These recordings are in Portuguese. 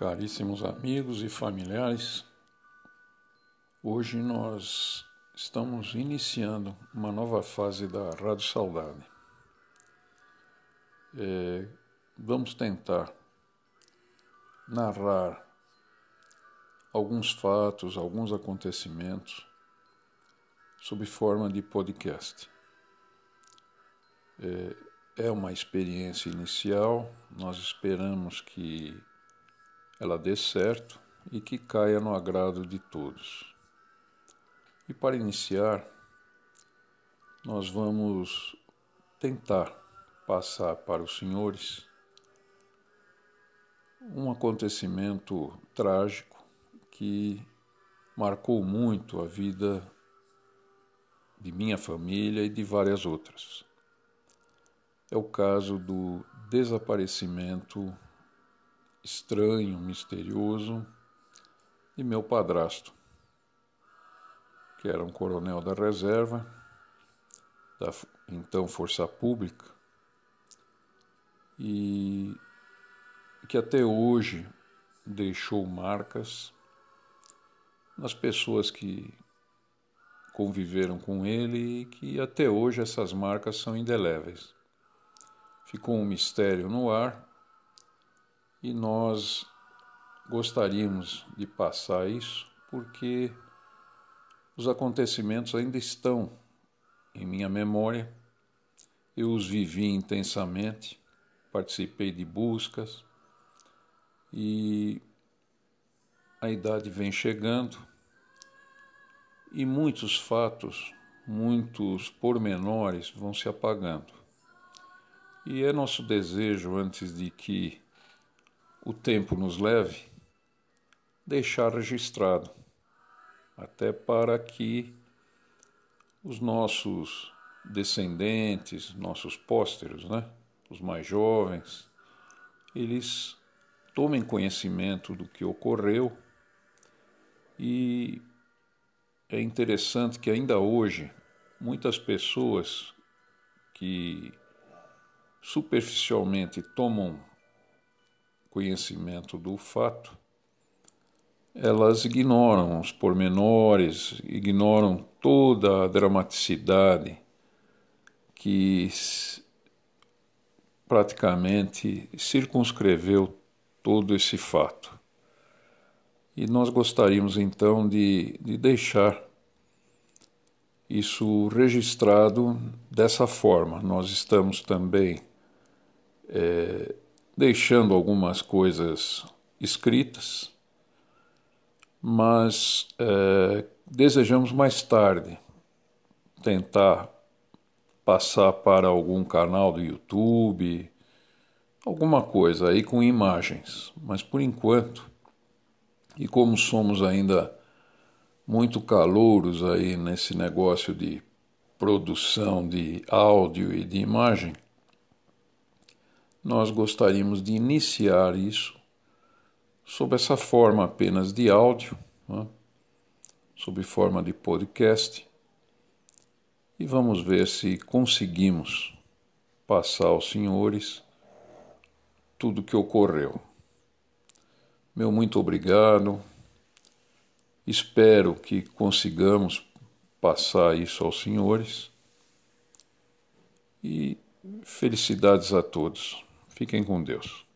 Caríssimos amigos e familiares, hoje nós estamos iniciando uma nova fase da Rádio Saudade. É, vamos tentar narrar alguns fatos, alguns acontecimentos sob forma de podcast. É, é uma experiência inicial, nós esperamos que ela dê certo e que caia no agrado de todos. E para iniciar, nós vamos tentar passar para os senhores um acontecimento trágico que marcou muito a vida de minha família e de várias outras. É o caso do desaparecimento estranho, misterioso de meu padrasto, que era um coronel da reserva, da então Força Pública, e que até hoje deixou marcas nas pessoas que conviveram com ele e que até hoje essas marcas são indeléveis. Ficou um mistério no ar e nós gostaríamos de passar isso porque os acontecimentos ainda estão em minha memória. Eu os vivi intensamente, participei de buscas e a idade vem chegando e muitos fatos, muitos pormenores vão se apagando. E é nosso desejo, antes de que o tempo nos leve, deixar registrado, até para que os nossos descendentes, nossos pósteros, né, os mais jovens, eles tomem conhecimento do que ocorreu. E é interessante que ainda hoje muitas pessoas que superficialmente tomam conhecimento do fato, elas ignoram os pormenores, ignoram toda a dramaticidade que praticamente circunscreveu todo esse fato. E nós gostaríamos então de, de deixar isso registrado dessa forma. Nós estamos também é, deixando algumas coisas escritas, mas é, desejamos mais tarde tentar passar para algum canal do YouTube, alguma coisa aí com imagens, mas por enquanto, e como somos ainda muito calouros aí nesse negócio de produção de áudio e de imagem, nós gostaríamos de iniciar isso sob essa forma apenas de áudio, né? sob forma de podcast, e vamos ver se conseguimos passar aos senhores tudo o que ocorreu. Meu muito obrigado. Espero que consigamos passar isso aos senhores. E felicidades a todos. Fiquem com Deus.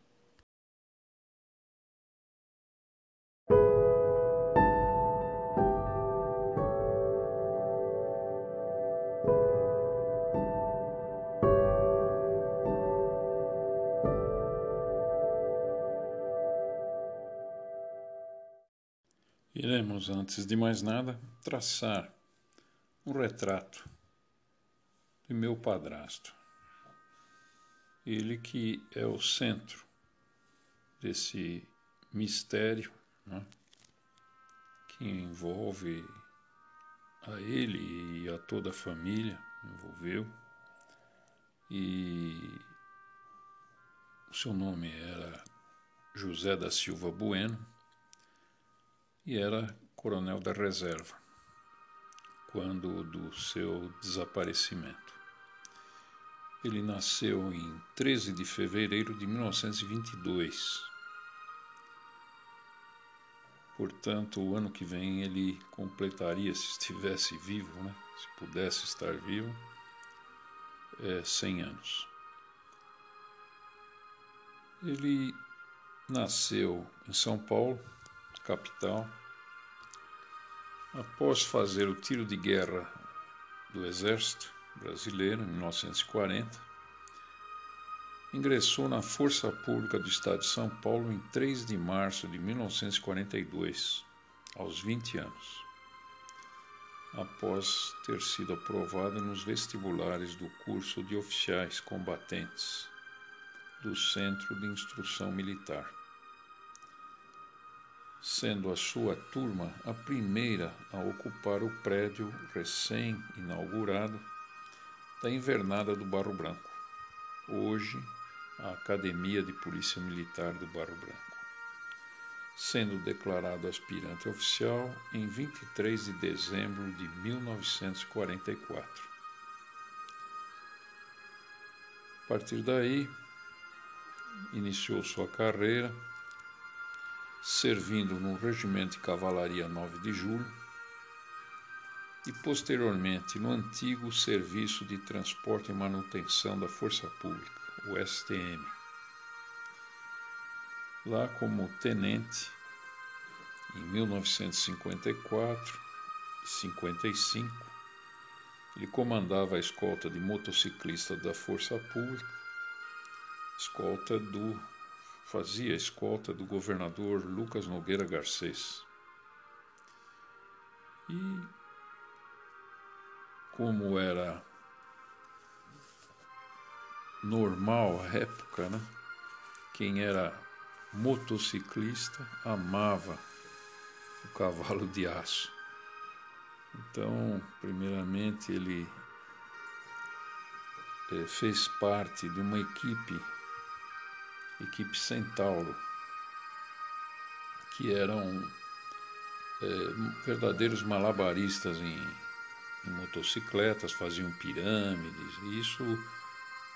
Iremos, antes de mais nada, traçar um retrato de meu padrasto ele que é o centro desse mistério né, que envolve a ele e a toda a família, envolveu. E o seu nome era José da Silva Bueno e era coronel da reserva quando do seu desaparecimento. Ele nasceu em 13 de fevereiro de 1922 Portanto, o ano que vem ele completaria, se estivesse vivo, né? se pudesse estar vivo, é, 100 anos. Ele nasceu em São Paulo, capital. Após fazer o tiro de guerra do Exército Brasileiro, em 1940, ingressou na Força Pública do Estado de São Paulo em 3 de março de 1942, aos 20 anos, após ter sido aprovado nos vestibulares do curso de oficiais combatentes do Centro de Instrução Militar, sendo a sua turma a primeira a ocupar o prédio recém-inaugurado da Invernada do Barro Branco, hoje a Academia de Polícia Militar do Barro Branco, sendo declarado aspirante oficial em 23 de dezembro de 1944. A partir daí, iniciou sua carreira servindo no Regimento de Cavalaria 9 de Julho e posteriormente no antigo Serviço de Transporte e Manutenção da Força Pública, o STM. Lá como tenente em 1954 e 55, ele comandava a escolta de motociclistas da Força Pública escolta do fazia escolta do governador Lucas Nogueira Garcês. E como era normal à época, né? Quem era motociclista amava o cavalo de aço. Então, primeiramente, ele eh, fez parte de uma equipe equipe Centauro, que eram é, verdadeiros malabaristas em, em, motocicletas, faziam pirâmides, isso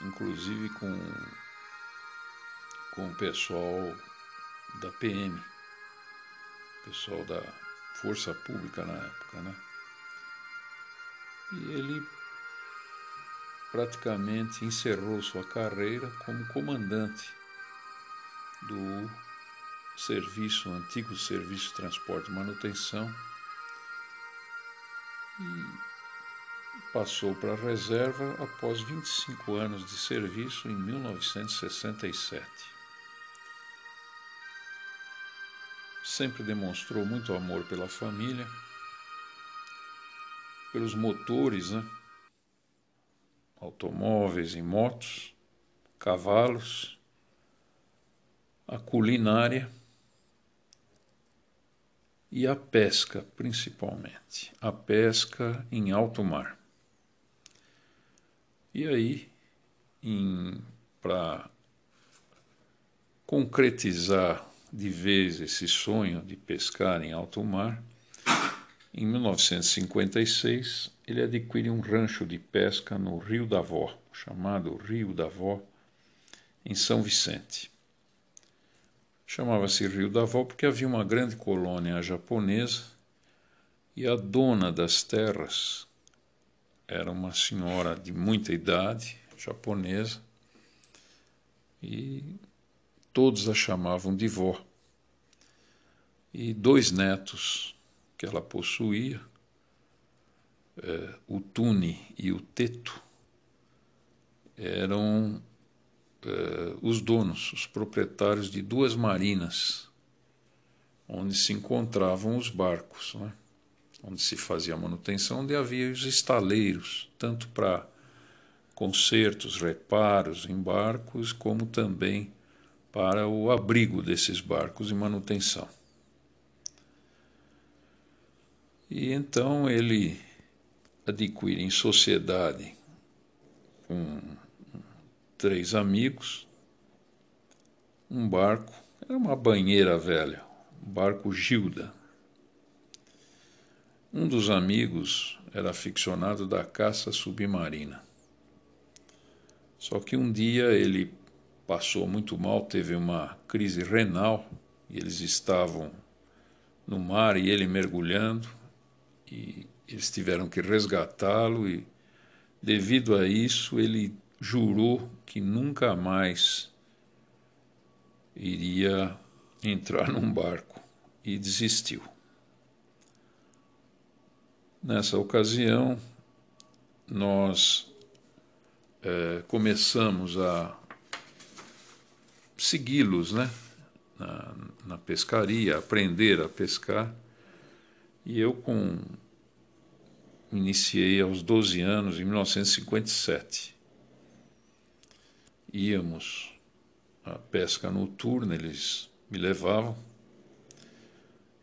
inclusive com, com o pessoal da PM, pessoal da Força Pública na época, né? E ele praticamente encerrou sua carreira como comandante do serviço, antigo serviço de transporte e manutenção, e passou para a reserva após 25 anos de serviço em 1967. Sempre demonstrou muito amor pela família, pelos motores, né? automóveis e motos, cavalos a culinária e a pesca, principalmente, a pesca em alto mar. E aí, para concretizar de vez esse sonho de pescar em alto mar, em 1956 ele adquire um rancho de pesca no Rio da Vó, chamado Rio da Vó, em São Vicente. Chamava-se Rio da Avó porque havia uma grande colônia japonesa e a dona das terras era uma senhora de muita idade, japonesa, e todos a chamavam de vó. E dois netos que ela possuía, é, o Tune e o Teto, eram uh, os donos, os proprietários de duas marinas, onde se encontravam os barcos, né? Onde se fazia a manutenção, onde havia os estaleiros, tanto para consertos, reparos em barcos, como também para o abrigo desses barcos e manutenção. E então ele adquire em sociedade com três amigos, um barco, era uma banheira velha, um barco Gilda. Um dos amigos era aficionado da caça submarina. Só que um dia ele passou muito mal, teve uma crise renal e eles estavam no mar e ele mergulhando, e eles tiveram que resgatá-lo, e devido a isso ele jurou que nunca mais iria entrar num barco e desistiu. Nessa ocasião, nós é, começamos a segui-los né, na, na pescaria, aprender a pescar. E eu com iniciei aos 12 anos, em 1957. Íamos à pesca noturna, eles me levavam.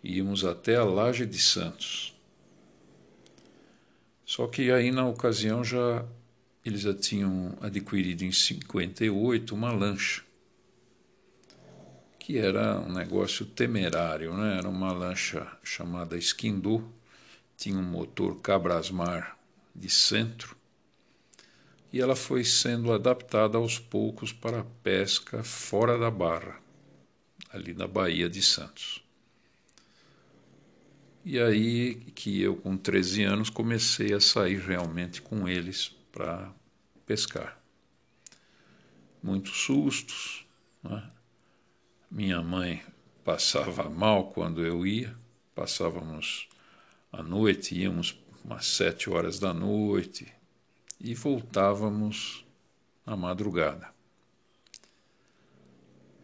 Íamos até a Laje de Santos. Só que aí na ocasião já eles já tinham adquirido em 58 uma lancha, que era um negócio temerário, né? Era uma lancha chamada Esquindô, tinha um motor Cabrasmar de centro, e ela foi sendo adaptada aos poucos para a pesca fora da barra, ali na Baía de Santos. E aí que eu, com 13 anos, comecei a sair realmente com eles para pescar. Muitos sustos. Né? Minha mãe passava mal quando eu ia, passávamos à noite, íamos umas sete horas da noite e voltávamos na madrugada.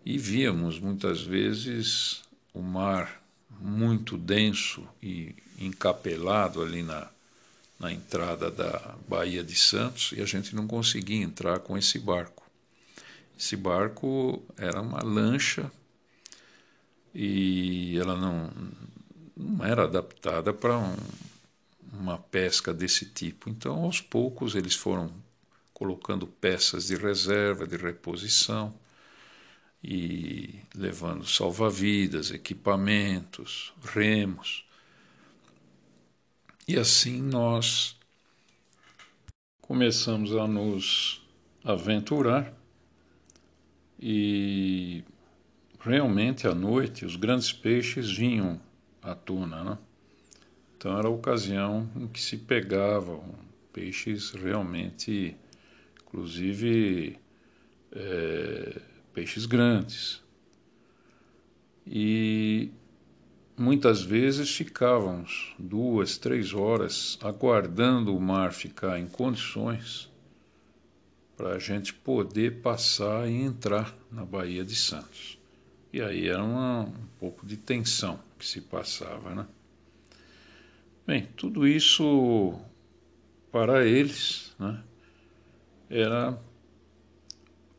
E víamos muitas vezes o mar muito denso e encapelado ali na, na entrada da Baía de Santos e a gente não conseguia entrar com esse barco. Esse barco era uma lancha e ela não, não era adaptada para um, uma pesca desse tipo. Então, aos poucos, eles foram colocando peças de reserva, de reposição e levando salva-vidas, equipamentos, remos. E assim nós começamos a nos aventurar e realmente à noite os grandes peixes vinham à tona, né? Então era a ocasião em que se pegavam peixes realmente, inclusive é, peixes grandes. E muitas vezes ficávamos duas, três horas aguardando o mar ficar em condições para a gente poder passar e entrar na Baía de Santos. E aí era uma, um pouco de tensão que se passava, né? Bem, tudo isso para eles né, era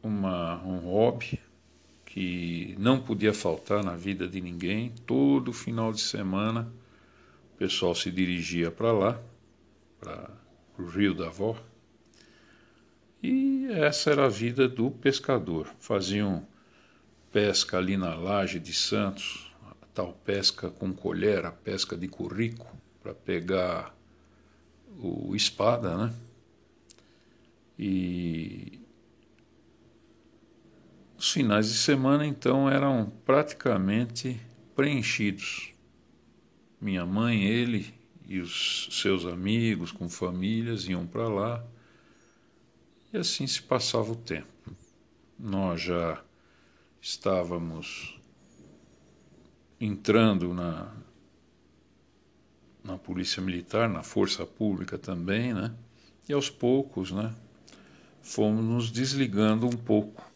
uma, um hobby que não podia faltar na vida de ninguém. Todo final de semana o pessoal se dirigia para lá, para o Rio da Avó. E essa era a vida do pescador. Faziam pesca ali na laje de Santos, a tal pesca com colher, a pesca de currico, para pegar o espada, né? E os finais de semana, então, eram praticamente preenchidos. Minha mãe, ele e os seus amigos com famílias iam para lá e assim se passava o tempo. Nós já estávamos entrando na, na polícia militar, na força pública também, né? E aos poucos, né, fomos nos desligando um pouco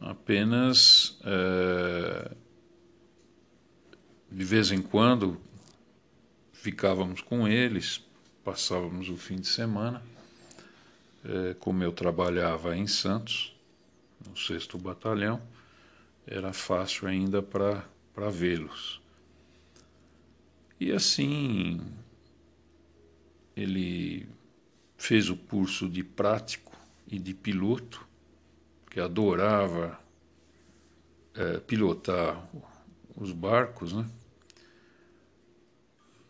apenas é, de vez em quando ficávamos com eles, passávamos o fim de semana. É, como eu trabalhava em Santos, no sexto batalhão, era fácil ainda para vê-los. E assim ele fez o curso de prático e de piloto que adorava é, pilotar os barcos, né?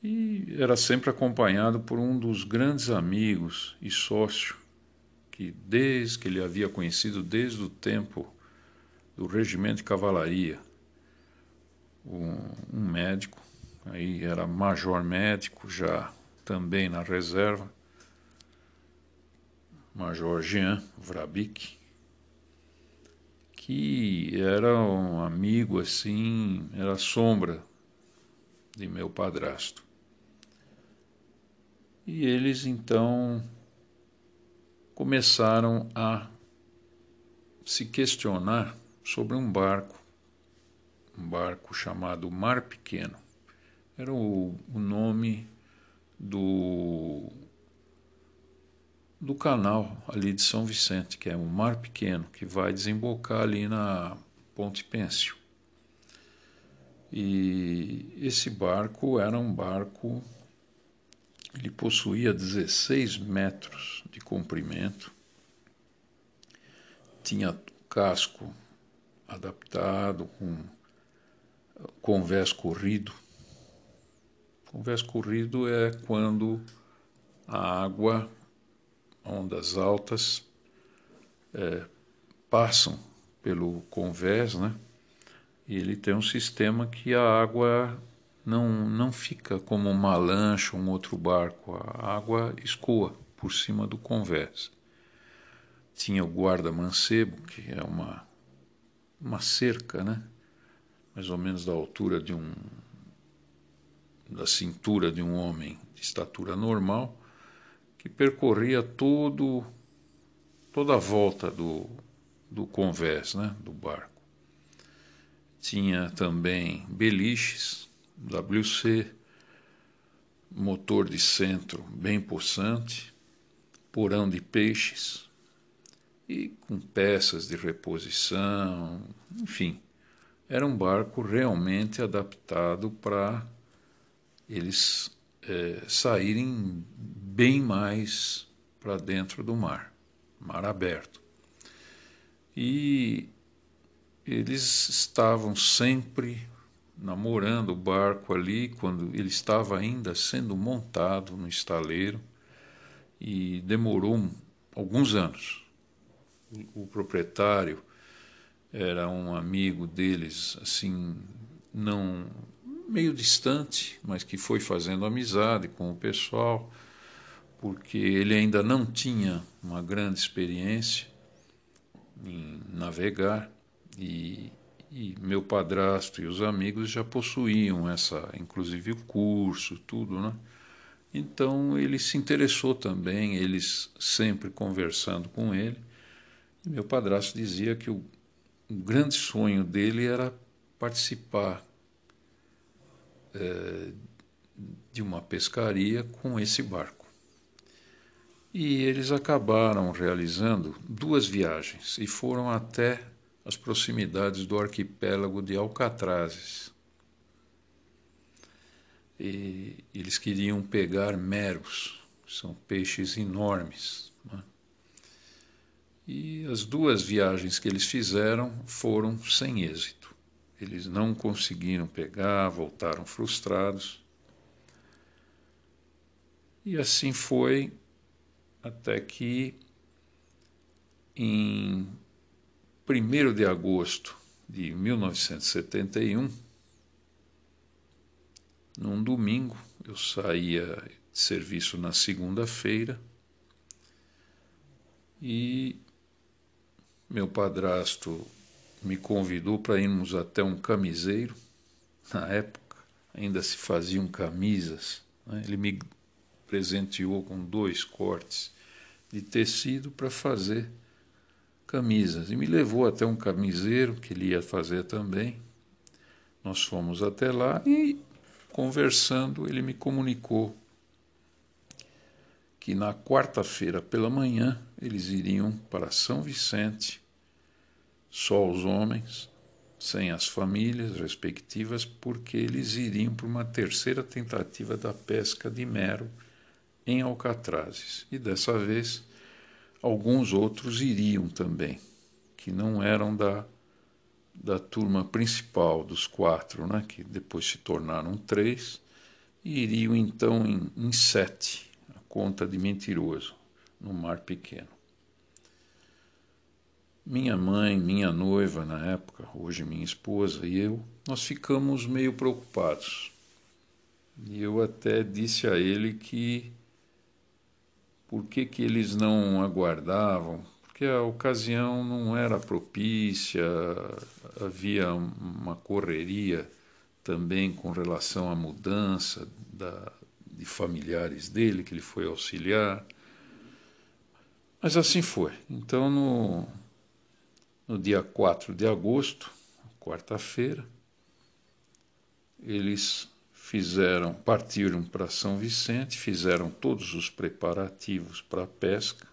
E era sempre acompanhado por um dos grandes amigos e sócio que desde que ele havia conhecido desde o tempo do regimento de cavalaria, um, um médico, aí era major médico já também na reserva, Major Jean Vrabic, que era um amigo assim, era sombra de meu padrasto. E eles então começaram a se questionar sobre um barco, um barco chamado Mar Pequeno. Era o, o nome do do canal ali de São Vicente, que é um mar pequeno, que vai desembocar ali na Ponte Pêncio. E esse barco era um barco, ele possuía 16 metros de comprimento, tinha casco adaptado com convés corrido. Convés corrido é quando a água ondas altas é, passam pelo convés, né? E ele tem um sistema que a água não, não fica como uma lancha, um outro barco. A água escoa por cima do convés. Tinha o guarda-mancebo, que é uma, uma cerca, né? Mais ou menos da altura de um. da cintura de um homem de estatura normal que percorria todo, toda a volta do, do convés, né, do barco. Tinha também beliches, WC, motor de centro bem possante, porão de peixes e com peças de reposição, enfim, era um barco realmente adaptado para eles é, saírem bem mais para dentro do mar, mar aberto. E eles estavam sempre namorando o barco ali quando ele estava ainda sendo montado no estaleiro e demorou alguns anos. O, proprietário era um amigo deles, assim, não meio distante, mas que foi fazendo amizade com o pessoal, porque ele ainda não tinha uma grande experiência em navegar e, e meu padrasto e os amigos já possuíam essa, inclusive o curso, tudo, né? Então ele se interessou também, eles sempre conversando com ele. E meu padrasto dizia que o, o grande sonho dele era participar é, de uma pescaria com esse barco. E eles acabaram realizando duas viagens e foram até as proximidades do arquipélago de Alcatrazes. E eles queriam pegar meros, são peixes enormes. Né? E as duas viagens que eles fizeram foram sem êxito. Eles não conseguiram pegar, voltaram frustrados. E assim foi até que em 1 de agosto de 1971, num domingo, eu saía de serviço na segunda-feira e meu padrasto me convidou para irmos até um camiseiro. Na época ainda se faziam camisas. Né? Ele me presenteou com dois cortes de tecido para fazer camisas e me levou até um camiseiro que ele ia fazer também. Nós fomos até lá e conversando ele me comunicou que na quarta-feira pela manhã eles iriam para São Vicente só os homens, sem as famílias respectivas, porque eles iriam para uma terceira tentativa da pesca de mero em Alcatrazes. E dessa vez, alguns outros iriam também, que não eram da, da turma principal dos quatro, né, que depois se tornaram três, e iriam então em, em sete, a conta de mentiroso, no Mar Pequeno. minha mãe, minha noiva na época, hoje minha esposa e eu, nós ficamos meio preocupados. E eu até disse a ele que por que, que eles não aguardavam, porque a ocasião não era propícia, havia uma correria também com relação à mudança da, de familiares dele, que ele foi auxiliar. Mas assim foi. Então, no, no dia 4 de agosto, quarta-feira, eles fizeram, partiram para São Vicente, fizeram todos os preparativos para a pesca,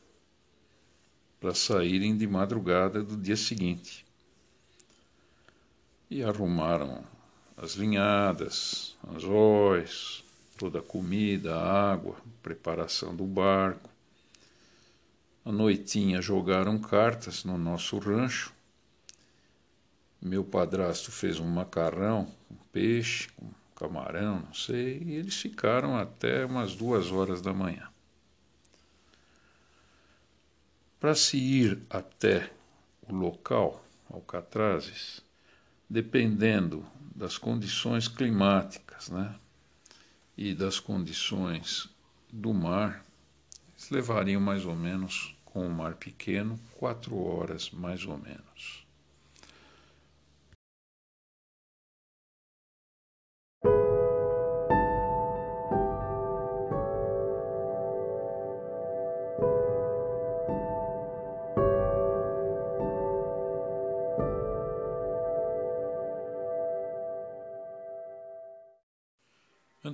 para saírem de madrugada do dia seguinte. E arrumaram as linhadas, anzóis, toda a comida, a água, preparação do barco. À noitinha jogaram cartas no nosso rancho. Meu padrasto fez um macarrão com peixe, com camarão, não sei, e eles ficaram até umas duas horas da manhã. Para se ir até o local, Alcatrazes, dependendo das condições climáticas né, e das condições do mar, eles levariam mais ou menos, com o mar pequeno, quatro horas mais ou menos.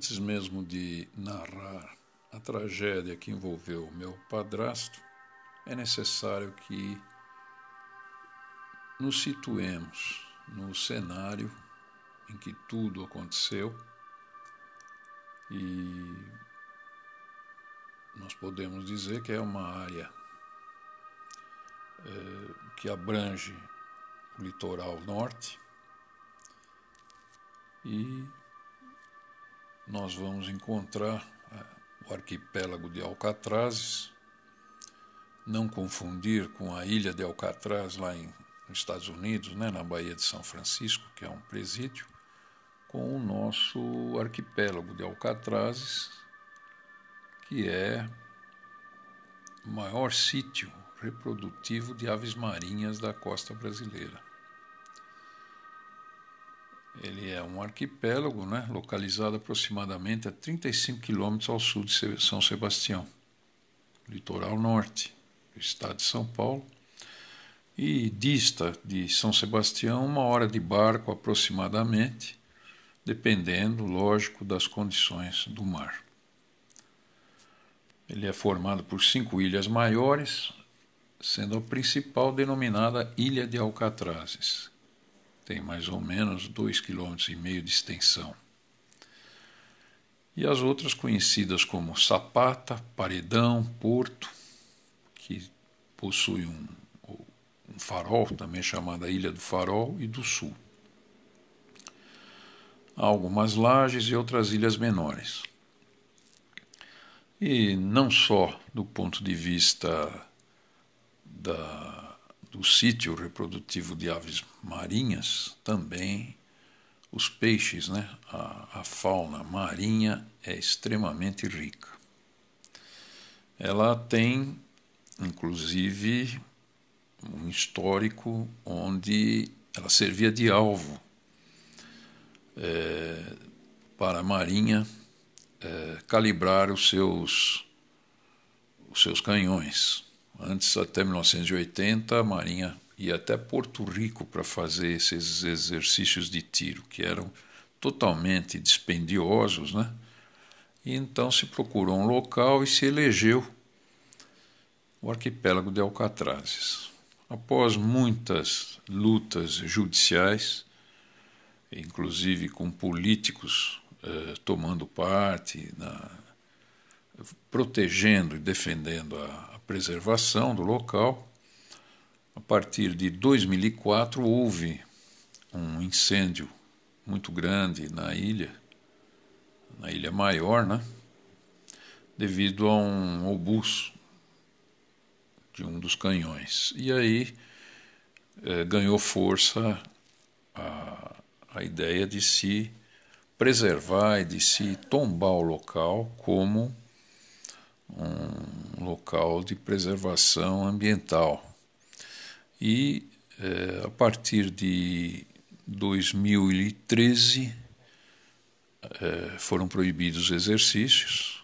Antes mesmo de narrar a tragédia que envolveu meu padrasto, é necessário que nos situemos no cenário em que tudo aconteceu e nós podemos dizer que é uma área é, que abrange o litoral norte e nós vamos encontrar é, o arquipélago de Alcatrazes, não confundir com a ilha de Alcatraz lá em, nos Estados Unidos, né, na Baía de São Francisco, que é um presídio, com o nosso arquipélago de Alcatrazes, que é o maior sítio reprodutivo de aves marinhas da costa brasileira. Ele é um arquipélago, né, localizado aproximadamente a 35 quilômetros ao sul de São Sebastião, litoral norte do estado de São Paulo, e dista de São Sebastião uma hora de barco aproximadamente, dependendo, lógico, das condições do mar. Ele é formado por cinco ilhas maiores, sendo a principal denominada Ilha de Alcatrazes, tem mais ou menos 2,5 km de extensão. E as outras conhecidas como Sapata, Paredão, Porto, que possui um, um farol, também chamada Ilha do Farol, e do Sul. Há algumas lajes e outras ilhas menores. E não só do ponto de vista da do sítio reprodutivo de aves marinhas, também os peixes, né? a, a fauna marinha é extremamente rica. Ela tem, inclusive, um histórico onde ela servia de alvo é, para a marinha é, calibrar os seus, os seus canhões. Antes, até 1980, a Marinha ia até Porto Rico para fazer esses exercícios de tiro, que eram totalmente dispendiosos, né? E então se procurou um local e se elegeu o arquipélago de Alcatrazes. Após muitas lutas judiciais, inclusive com políticos eh, tomando parte, na, protegendo e defendendo a, preservação do local. A partir de 2004 houve um incêndio muito grande na ilha, na ilha maior, né? Devido a um obus de um dos canhões. E aí eh, ganhou força a, a ideia de se preservar e de se tombar o local como um local de preservação ambiental. E eh, a partir de 2013 eh, foram proibidos os exercícios,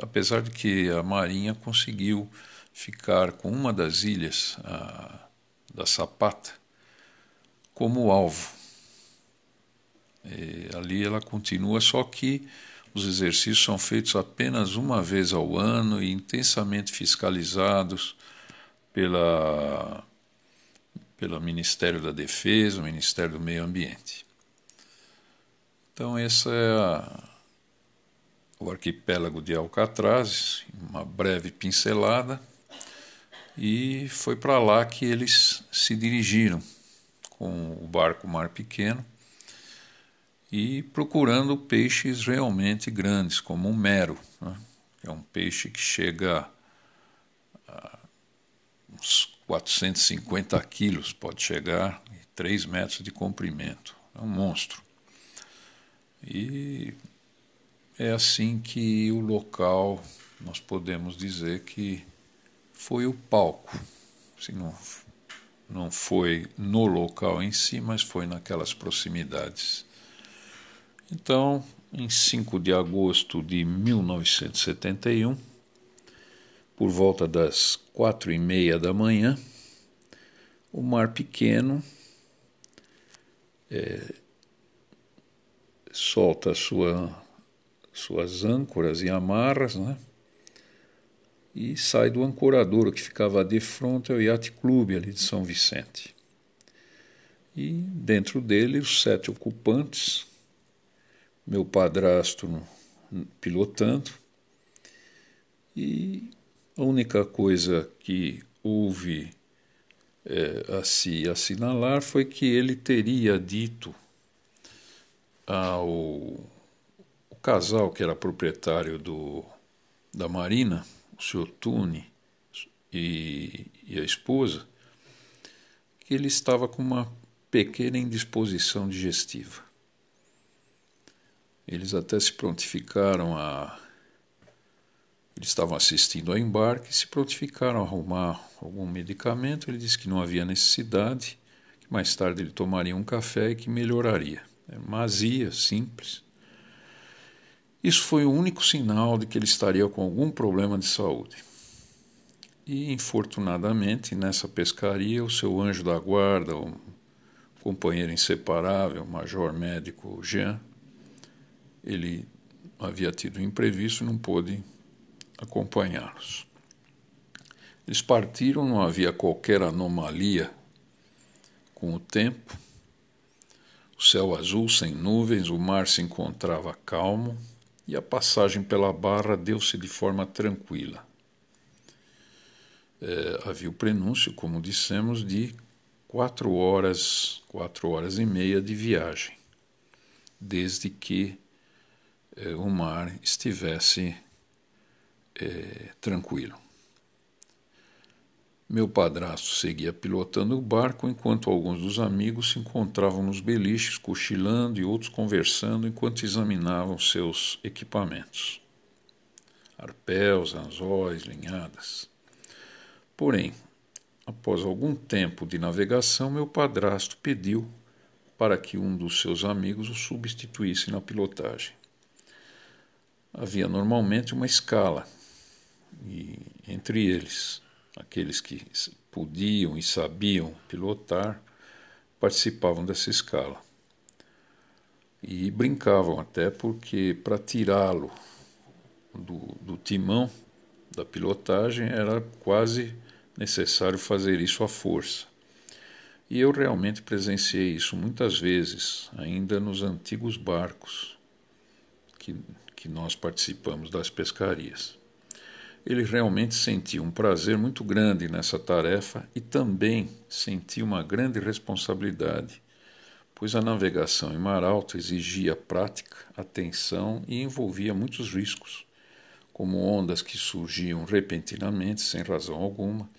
apesar de que a Marinha conseguiu ficar com uma das ilhas a, da Sapata como alvo. E ali ela continua, só que os exercícios são feitos apenas uma vez ao ano e intensamente fiscalizados pela, pelo Ministério da Defesa, o Ministério do Meio Ambiente. Então, esse é a, o arquipélago de Alcatraz, uma breve pincelada, e foi para lá que eles se dirigiram com o barco Mar Pequeno e procurando peixes realmente grandes, como o mero, né? é um peixe que chega a uns 450 quilos, pode chegar, e 3 metros de comprimento. É um monstro. E é assim que o local, nós podemos dizer que foi o palco. Se não, não foi no local em si, mas foi naquelas proximidades. Então, em 5 de agosto de 1971, por volta das quatro e meia da manhã, o mar pequeno é, solta sua, suas âncoras e amarras, né? E sai do ancoradouro que ficava de frente ao Yacht Clube ali de São Vicente. E dentro dele os sete ocupantes meu padrasto pilotando, e a única coisa que houve é, a se assinalar foi que ele teria dito ao casal que era proprietário do, da Marina, o senhor Tune e, e a esposa, que ele estava com uma pequena indisposição digestiva. Eles até se prontificaram a. Eles estavam assistindo ao embarque e se prontificaram a arrumar algum medicamento. Ele disse que não havia necessidade, que mais tarde ele tomaria um café e que melhoraria. É simples. Isso foi o único sinal de que ele estaria com algum problema de saúde. E, infortunadamente, nessa pescaria, o seu anjo da guarda, o companheiro inseparável, o major médico Jean, ele havia tido um imprevisto e não pôde acompanhá-los. Eles partiram, não havia qualquer anomalia com o tempo. O céu azul sem nuvens, o mar se encontrava calmo e a passagem pela barra deu-se de forma tranquila. É, havia o prenúncio, como dissemos, de quatro horas, quatro horas e meia de viagem, desde que eh, o mar estivesse eh, tranquilo. Meu padrasto seguia pilotando o barco enquanto alguns dos amigos se encontravam nos beliches, cochilando e outros conversando enquanto examinavam seus equipamentos. Arpéus, anzóis, linhadas. Porém, após algum tempo de navegação, meu padrasto pediu para que um dos seus amigos o substituísse na pilotagem havia normalmente uma escala, e entre eles, aqueles que podiam e sabiam pilotar participavam dessa escala. E brincavam até porque para tirá-lo do, do timão da pilotagem era quase necessário fazer isso à força. E eu realmente presenciei isso muitas vezes, ainda nos antigos barcos, que que nós participamos das pescarias. Ele realmente sentiu um prazer muito grande nessa tarefa e também sentiu uma grande responsabilidade, pois a navegação em mar alto exigia prática, atenção e envolvia muitos riscos, como ondas que surgiam repentinamente sem razão alguma,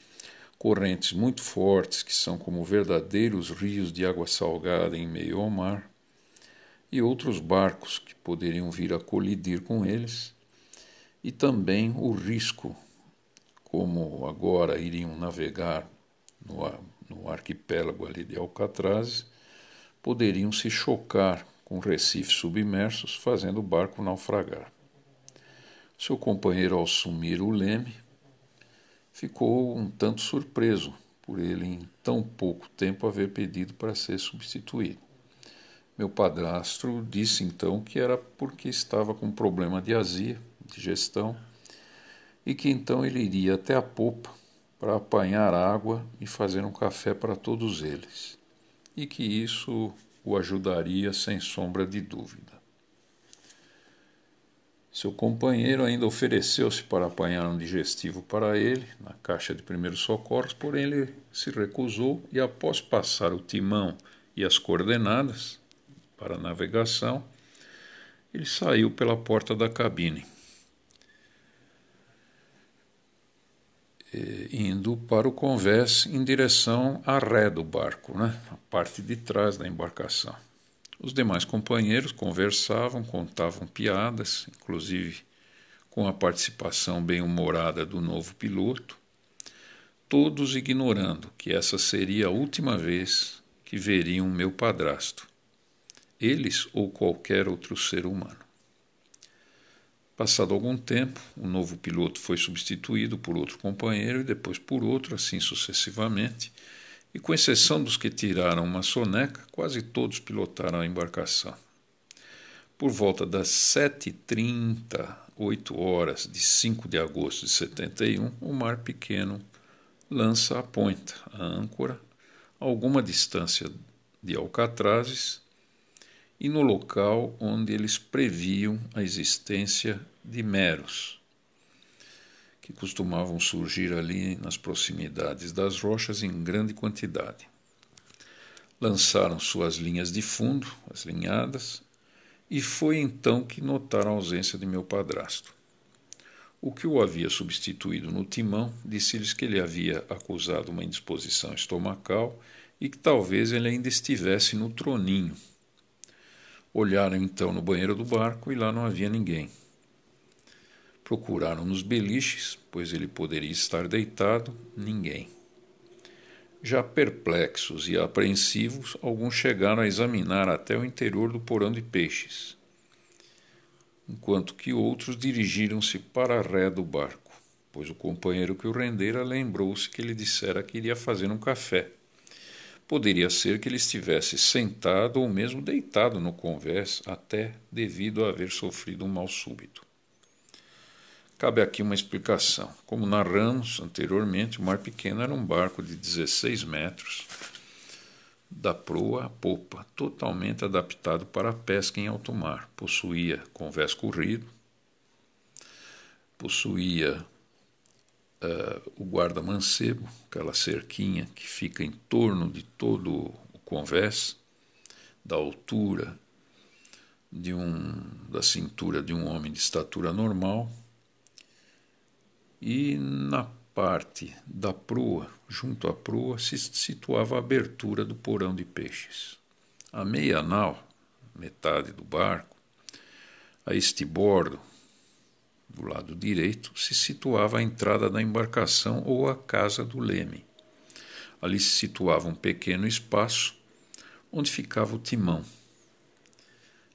correntes muito fortes que são como verdadeiros rios de água salgada em meio ao mar, e outros barcos que poderiam vir a colidir com eles, e também o risco, como agora iriam navegar no, no arquipélago ali de Alcatraz, poderiam se chocar com recifes submersos, fazendo o barco naufragar. Seu companheiro, ao assumir o leme, ficou um tanto surpreso por ele em tão pouco tempo haver pedido para ser substituído. Meu padrasto disse então que era porque estava com problema de azia, digestão, e que então ele iria até a popa para apanhar água e fazer um café para todos eles, e que isso o ajudaria sem sombra de dúvida. Seu companheiro ainda ofereceu-se para apanhar um digestivo para ele na caixa de primeiros socorros, porém ele se recusou e, após passar o timão e as coordenadas para a navegação, ele saiu pela porta da cabine. indo para o convés em direção à ré do barco, né? a parte de trás da embarcação. Os demais companheiros conversavam, contavam piadas, inclusive com a participação bem-humorada do novo piloto, todos ignorando que essa seria a última vez que veriam meu padrasto, eles ou qualquer outro ser humano. Passado algum tempo, o novo piloto foi substituído por outro companheiro e depois por outro, assim sucessivamente, e com exceção dos que tiraram uma soneca, quase todos pilotaram a embarcação. Por volta das 7h30, 8 horas de 5 de agosto de 71, o mar pequeno lança a pointa, a âncora, a alguma distância de Alcatrazes, e no local onde eles previam a existência de meros, que costumavam surgir ali nas proximidades das rochas em grande quantidade. Lançaram suas linhas de fundo, as linhadas, e foi então que notaram a ausência de meu padrasto. O que o havia substituído no timão disse-lhes que ele havia acusado uma indisposição estomacal e que talvez ele ainda estivesse no troninho Olharam então no banheiro do barco e lá não havia ninguém. Procuraram nos beliches, pois ele poderia estar deitado, ninguém. Já perplexos e apreensivos, alguns chegaram a examinar até o interior do porão de peixes, enquanto que outros dirigiram-se para a ré do barco, pois o companheiro que o rendera lembrou-se que ele dissera que iria fazer um café Poderia ser que ele estivesse sentado ou mesmo deitado no convés, até devido a haver sofrido um mal súbito. Cabe aqui uma explicação. Como narramos anteriormente, o Mar Pequeno era um barco de 16 metros, da proa à popa, totalmente adaptado para a pesca em alto mar. Possuía convés corrido, possuía uh, o guarda-mancebo, aquela cerquinha que fica em torno de todo o convés, da altura de um, da cintura de um homem de estatura normal, e na parte da proa, junto à proa, se situava a abertura do porão de peixes. A meia nau, metade do barco, a este bordo, do lado direito, se situava a entrada da embarcação ou a casa do leme. Ali se situava um pequeno espaço onde ficava o timão.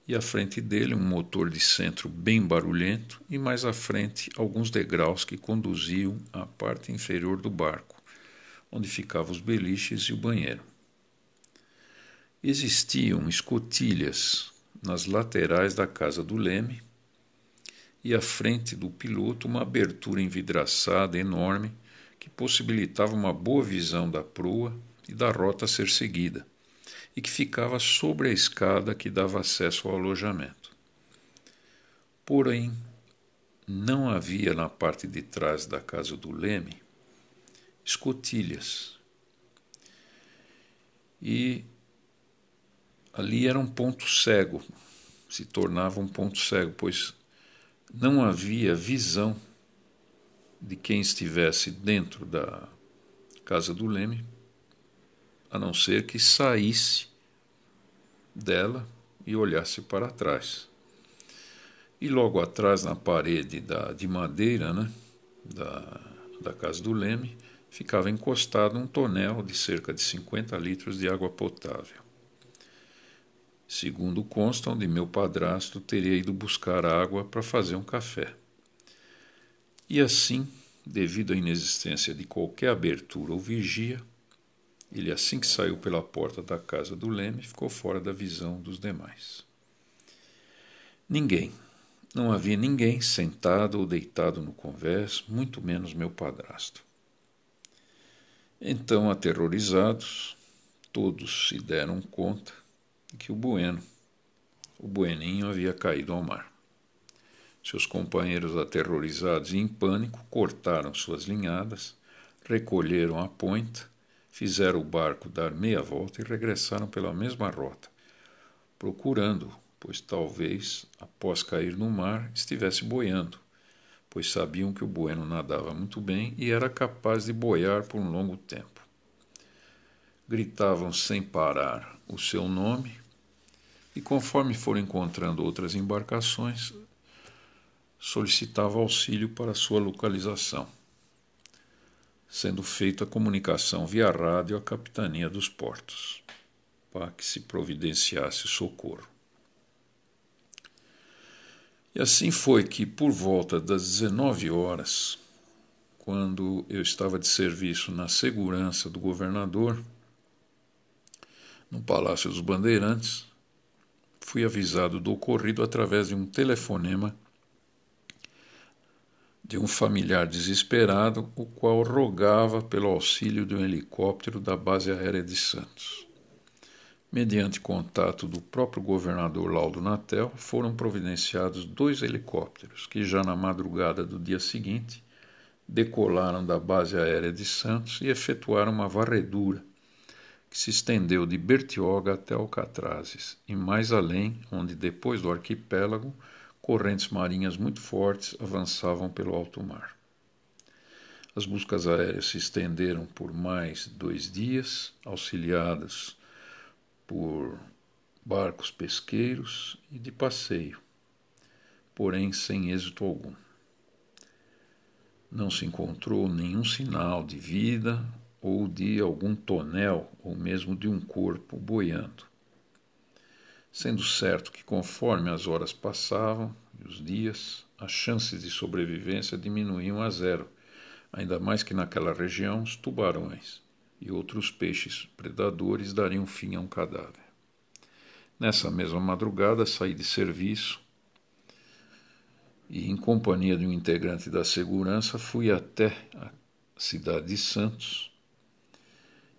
E à frente dele um motor de centro bem barulhento e mais à frente alguns degraus que conduziam à parte inferior do barco, onde ficavam os beliches e o banheiro. Existiam escotilhas nas laterais da casa do leme e à frente do piloto uma abertura envidraçada enorme que possibilitava uma boa visão da proa e da rota a ser seguida, e que ficava sobre a escada que dava acesso ao alojamento. Porém, não havia na parte de trás da casa do Leme escotilhas. E ali era um ponto cego, se tornava um ponto cego, pois não havia visão de quem estivesse dentro da casa do Leme, a não ser que saísse dela e olhasse para trás. E logo atrás, na parede da, de madeira né, da, da casa do Leme, ficava encostado um tonel de cerca de 50 litros de água potável. Segundo constam de meu padrasto, teria ido buscar água para fazer um café. E assim, devido à inexistência de qualquer abertura ou vigia, ele, assim que saiu pela porta da casa do Leme, ficou fora da visão dos demais. Ninguém, não havia ninguém sentado ou deitado no convés, muito menos meu padrasto. Então, aterrorizados, todos se deram conta que o Bueno, o Bueninho, havia caído ao mar. Seus companheiros, aterrorizados e em pânico, cortaram suas linhadas, recolheram a pointa fizeram o barco dar meia volta e regressaram pela mesma rota, procurando, pois talvez, após cair no mar, estivesse boiando, pois sabiam que o bueno nadava muito bem e era capaz de boiar por um longo tempo. Gritavam sem parar o seu nome e, conforme foram encontrando outras embarcações, solicitava auxílio para sua localização sendo feita a comunicação via rádio à capitania dos portos, para que se providenciasse socorro. E assim foi que, por volta das 19 horas, quando eu estava de serviço na segurança do governador, no Palácio dos Bandeirantes, fui avisado do ocorrido através de um telefonema de um familiar desesperado, o qual rogava pelo auxílio de um helicóptero da base aérea de Santos. Mediante contato do próprio governador Laudo Natel, foram providenciados dois helicópteros que, já na madrugada do dia seguinte, decolaram da base aérea de Santos e efetuaram uma varredura que se estendeu de Bertioga até Alcatrazes e mais além, onde depois do arquipélago correntes marinhas muito fortes avançavam pelo alto mar. As buscas aéreas se estenderam por mais dois dias, auxiliadas por barcos pesqueiros e de passeio, porém sem êxito algum. Não se encontrou nenhum sinal de vida ou de algum tonel ou mesmo de um corpo boiando sendo certo que, conforme as horas passavam e os dias, as chances de sobrevivência diminuíam a zero, ainda mais que naquela região os tubarões e outros peixes predadores dariam fim a um cadáver. Nessa mesma madrugada saí de serviço e, em companhia de um integrante da segurança, fui até a cidade de Santos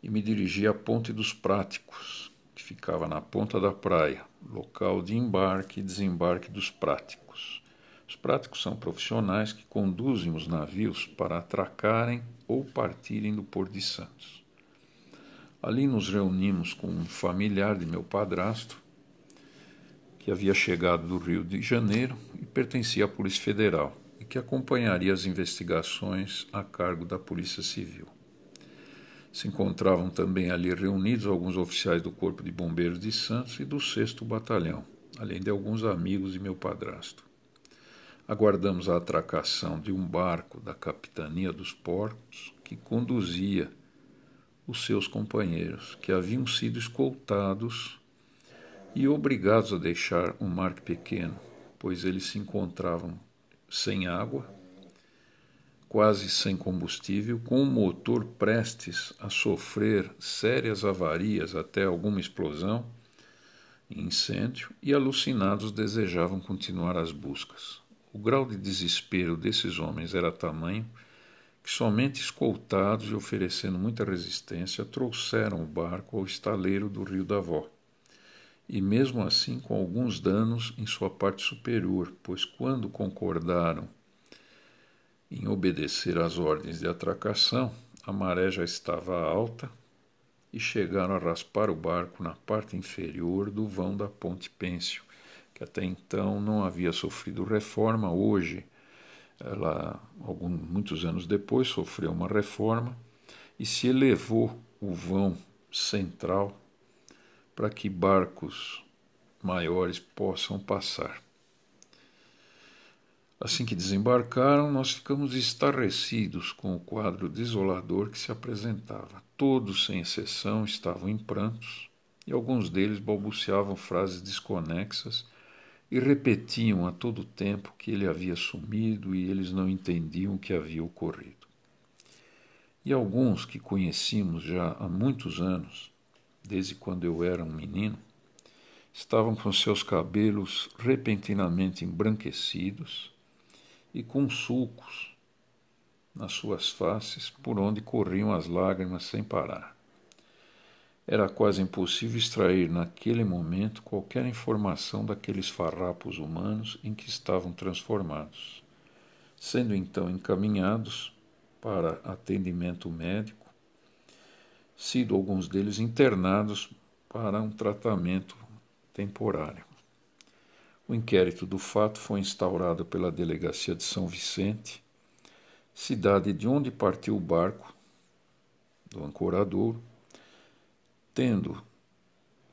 e me dirigi à Ponte dos Práticos, que ficava na ponta da praia, local de embarque e desembarque dos práticos. Os práticos são profissionais que conduzem os navios para atracarem ou partirem do Porto de Santos. Ali nos reunimos com um familiar de meu padrasto, que havia chegado do Rio de Janeiro e pertencia à Polícia Federal, e que acompanharia as investigações a cargo da Polícia Civil. Se encontravam também ali reunidos alguns oficiais do Corpo de Bombeiros de Santos e do 6 Batalhão, além de alguns amigos de meu padrasto. Aguardamos a atracação de um barco da Capitania dos Portos que conduzia os seus companheiros, que haviam sido escoltados e obrigados a deixar o mar pequeno, pois eles se encontravam sem água quase sem combustível, com o motor prestes a sofrer sérias avarias até alguma explosão, incêndio, e alucinados desejavam continuar as buscas. O grau de desespero desses homens era tamanho que somente escoltados e oferecendo muita resistência trouxeram o barco ao estaleiro do Rio da Vó. E mesmo assim com alguns danos em sua parte superior, pois quando concordaram em obedecer às ordens de atracação, a maré já estava alta e chegaram a raspar o barco na parte inferior do vão da Ponte Pêncio, que até então não havia sofrido reforma. Hoje, ela, muitos anos depois, sofreu uma reforma e se elevou o vão central para que barcos maiores possam passar. Assim que desembarcaram, nós ficamos estarrecidos com o quadro desolador que se apresentava. Todos, sem exceção, estavam em prantos e alguns deles balbuciavam frases desconexas e repetiam a todo tempo que ele havia sumido e eles não entendiam o que havia ocorrido. E alguns que conhecíamos já há muitos anos, desde quando eu era um menino, estavam com seus cabelos repentinamente embranquecidos e com sulcos nas suas faces por onde corriam as lágrimas sem parar. Era quase impossível extrair naquele momento qualquer informação daqueles farrapos humanos em que estavam transformados, sendo então encaminhados para atendimento médico, sido alguns deles internados para um tratamento temporário. O inquérito do fato foi instaurado pela Delegacia de São Vicente, cidade de onde partiu o barco do ancoradouro tendo,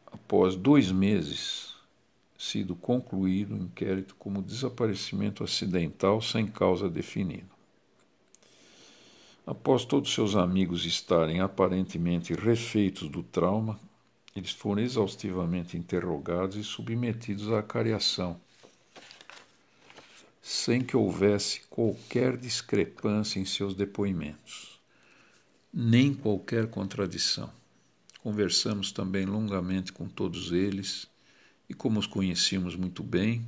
após dois meses, sido concluído o inquérito como desaparecimento acidental sem causa definida. Após todos seus amigos estarem aparentemente refeitos do trauma, eles foram exaustivamente interrogados e submetidos à cariação, sem que houvesse qualquer discrepância em seus depoimentos, nem qualquer contradição. Conversamos também longamente com todos eles e, como os conhecíamos muito bem,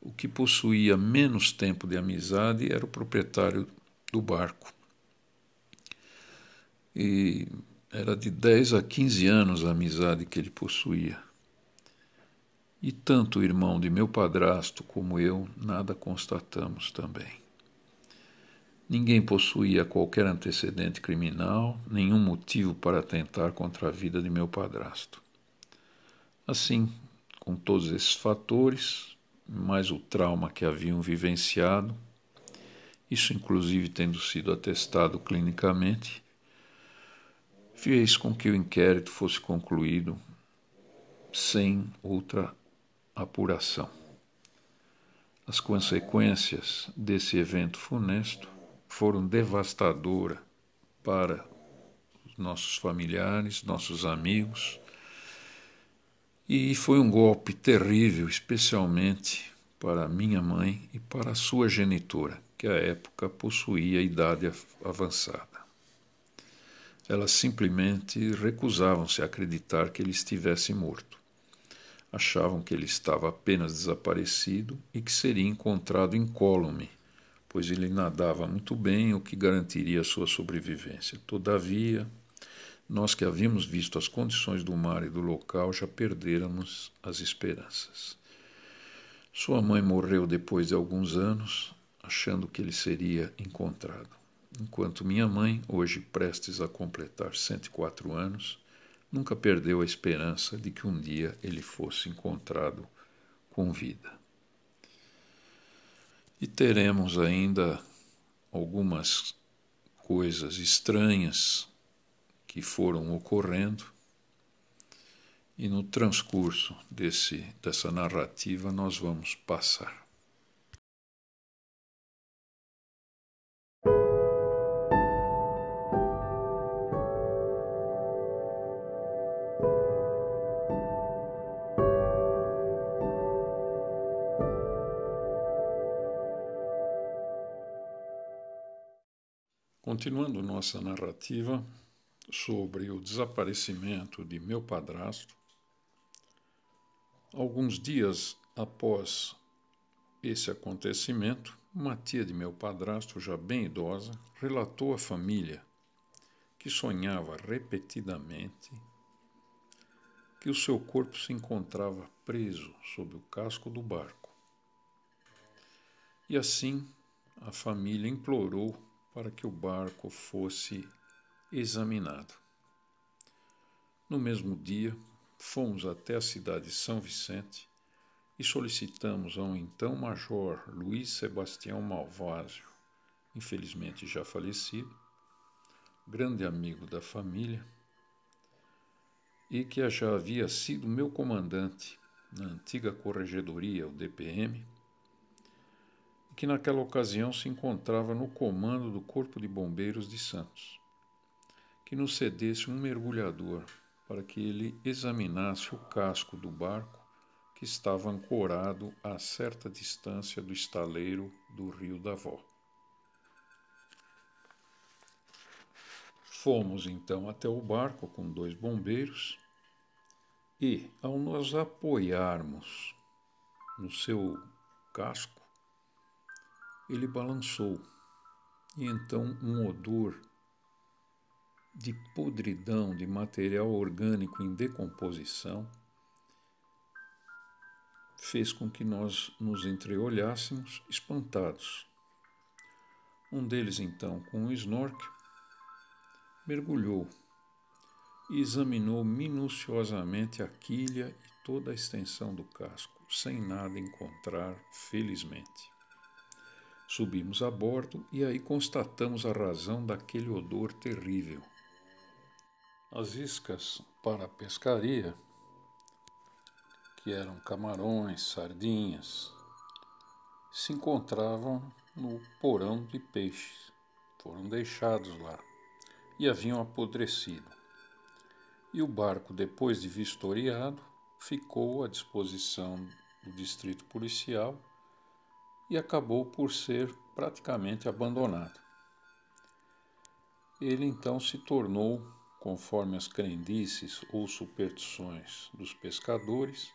o que possuía menos tempo de amizade era o proprietário do barco. E era de 10 a 15 anos a amizade que ele possuía. E tanto o irmão de meu padrasto como eu nada constatamos também. Ninguém possuía qualquer antecedente criminal, nenhum motivo para atentar contra a vida de meu padrasto. Assim, com todos esses fatores, mais o trauma que haviam vivenciado, isso inclusive tendo sido atestado clinicamente, fez com que o inquérito fosse concluído sem outra apuração. As consequências desse evento funesto foram devastadoras para os nossos familiares, nossos amigos. E foi um golpe terrível, especialmente para minha mãe e para sua genitora, que à época possuía idade avançada. Elas simplesmente recusavam-se a acreditar que ele estivesse morto. Achavam que ele estava apenas desaparecido e que seria encontrado incólume pois ele nadava muito bem, o que garantiria sua sobrevivência. Todavia, nós que havíamos visto as condições do mar e do local já perdéramos as esperanças. Sua mãe morreu depois de alguns anos, achando que ele seria encontrado, enquanto minha mãe, hoje prestes a completar 104 anos, nunca perdeu a esperança de que um dia ele fosse encontrado com vida. E teremos ainda algumas coisas estranhas que foram ocorrendo, e no transcurso desse, dessa narrativa nós vamos passar. Continuando nossa narrativa sobre o desaparecimento de meu padrasto, alguns dias após esse acontecimento, uma tia de meu padrasto, já bem idosa, relatou à família que sonhava repetidamente que o seu corpo se encontrava preso sob o casco do barco. E assim a família implorou para que o barco fosse examinado. No mesmo dia, fomos até a cidade de São Vicente e solicitamos ao então Major Luiz Sebastião Malvásio, infelizmente já falecido, grande amigo da família, e que já havia sido meu comandante na antiga corregedoria, o DPM, que naquela ocasião se encontrava no comando do Corpo de Bombeiros de Santos, que nos cedesse um mergulhador para que ele examinasse o casco do barco que estava ancorado a certa distância do estaleiro do Rio da Vó. Fomos então até o barco com dois bombeiros e, ao nos apoiarmos no seu casco, ele balançou e então um odor de podridão de material orgânico em decomposição fez com que nós nos entreolhássemos espantados. Um deles, então, com um snorkel, mergulhou e examinou minuciosamente a quilha e toda a extensão do casco, sem nada encontrar, felizmente. Subimos a bordo e aí constatamos a razão daquele odor terrível. As iscas para a pescaria, que eram camarões, sardinhas, se encontravam no porão de peixes. Foram deixados lá e haviam apodrecido. E o barco, depois de vistoriado, ficou à disposição do distrito policial e acabou por ser praticamente abandonado. Ele então se tornou, conforme as crendices ou superstições dos pescadores,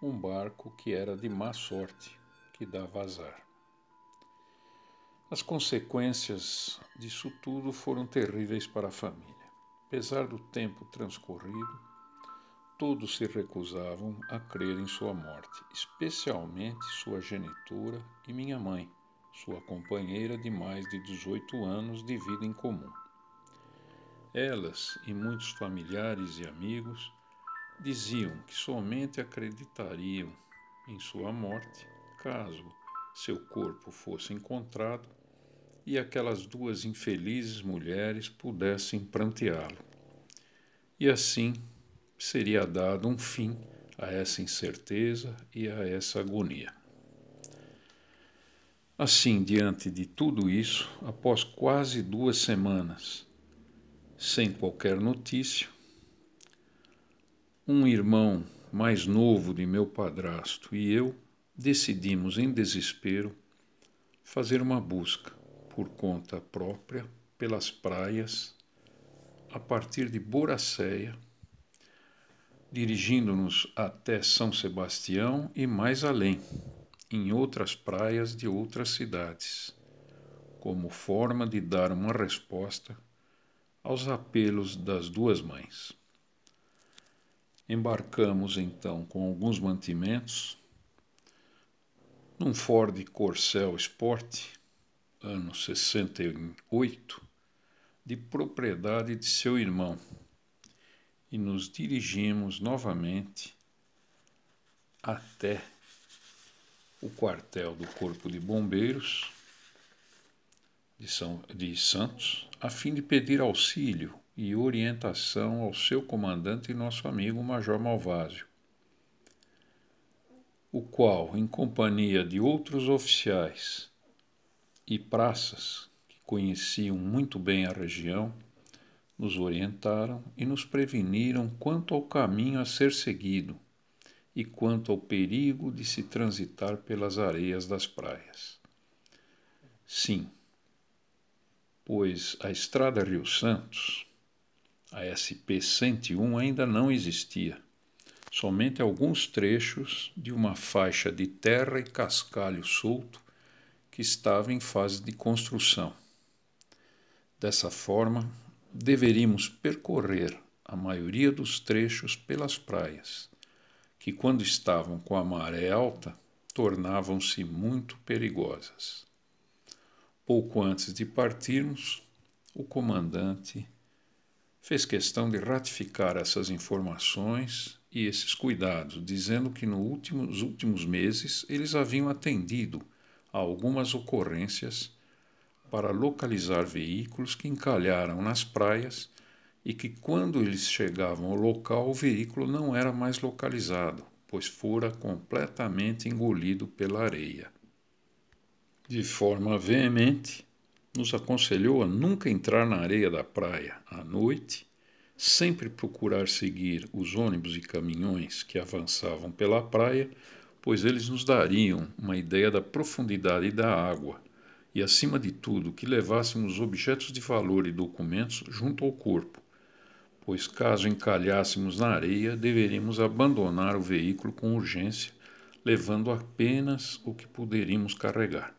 um barco que era de má sorte, que dava azar. As consequências disso tudo foram terríveis para a família. Apesar do tempo transcorrido, todos se recusavam a crer em sua morte, especialmente sua genitora e minha mãe, sua companheira de mais de 18 anos de vida em comum. Elas e muitos familiares e amigos diziam que somente acreditariam em sua morte caso seu corpo fosse encontrado e aquelas duas infelizes mulheres pudessem pranteá-lo. E assim seria dado um fim a essa incerteza e a essa agonia. Assim, diante de tudo isso, após quase duas semanas, sem qualquer notícia, um irmão mais novo de meu padrasto e eu decidimos, em desespero, fazer uma busca por conta própria pelas praias a partir de Boracéia, dirigindo-nos até São Sebastião e mais além, em outras praias de outras cidades, como forma de dar uma resposta aos apelos das duas mães. Embarcamos então com alguns mantimentos num Ford Corcel Sport ano 68, de propriedade de seu irmão, e nos dirigimos novamente até o quartel do Corpo de Bombeiros de, São, de Santos, a fim de pedir auxílio e orientação ao seu comandante e nosso amigo Major Malvásio, o qual, em companhia de outros oficiais e praças que conheciam muito bem a região nos orientaram e nos preveniram quanto ao caminho a ser seguido e quanto ao perigo de se transitar pelas areias das praias. Sim, pois a Estrada Rio Santos, a SP 101, ainda não existia. Somente alguns trechos de uma faixa de terra e cascalho solto que estava em fase de construção. Dessa forma, deveríamos percorrer a maioria dos trechos pelas praias, que, quando estavam com a maré alta, tornavam-se muito perigosas. Pouco antes de partirmos, o comandante fez questão de ratificar essas informações e esses cuidados, dizendo que nos últimos, últimos meses eles haviam atendido a algumas ocorrências para localizar veículos que encalharam nas praias e que, quando eles chegavam ao local, o veículo não era mais localizado, pois fora completamente engolido pela areia. De forma veemente, nos aconselhou a nunca entrar na areia da praia à noite, sempre procurar seguir os ônibus e caminhões que avançavam pela praia, pois eles nos dariam uma ideia da profundidade da água e, acima de tudo, que levássemos objetos de valor e documentos junto ao corpo, pois, caso encalhássemos na areia, deveríamos abandonar o veículo com urgência, levando apenas o que poderíamos carregar.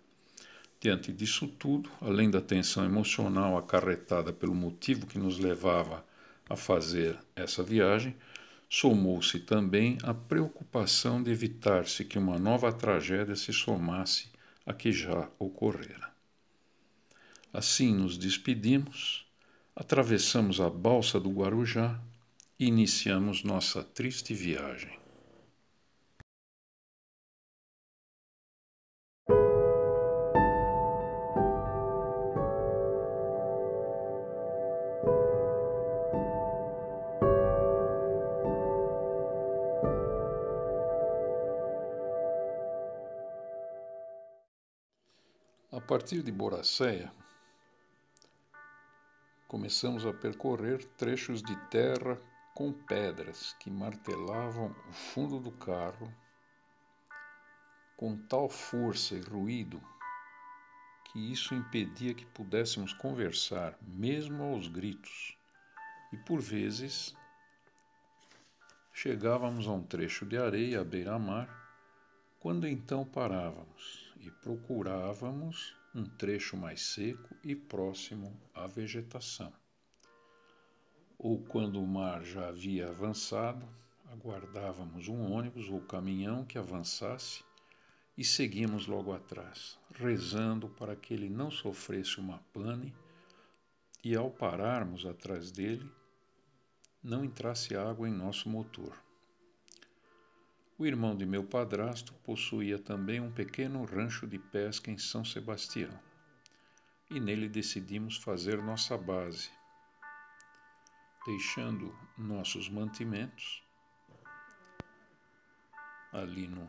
Diante disso tudo, além da tensão emocional acarretada pelo motivo que nos levava a fazer essa viagem, somou-se também a preocupação de evitar-se que uma nova tragédia se somasse a que já ocorrera. Assim nos despedimos, atravessamos a balsa do Guarujá e iniciamos nossa triste viagem. A partir de Boracéia, começamos a percorrer trechos de terra com pedras que martelavam o fundo do carro com tal força e ruído que isso impedia que pudéssemos conversar, mesmo aos gritos. E por vezes chegávamos a um trecho de areia à beira-mar, quando então parávamos e procurávamos um trecho mais seco e próximo à vegetação. Ou quando o mar já havia avançado, aguardávamos um ônibus ou caminhão que avançasse e seguimos logo atrás, rezando para que ele não sofresse uma pane e, ao pararmos atrás dele, não entrasse água em nosso motor. O irmão de meu padrasto possuía também um pequeno rancho de pesca em São Sebastião, e nele decidimos fazer nossa base, deixando nossos mantimentos ali no,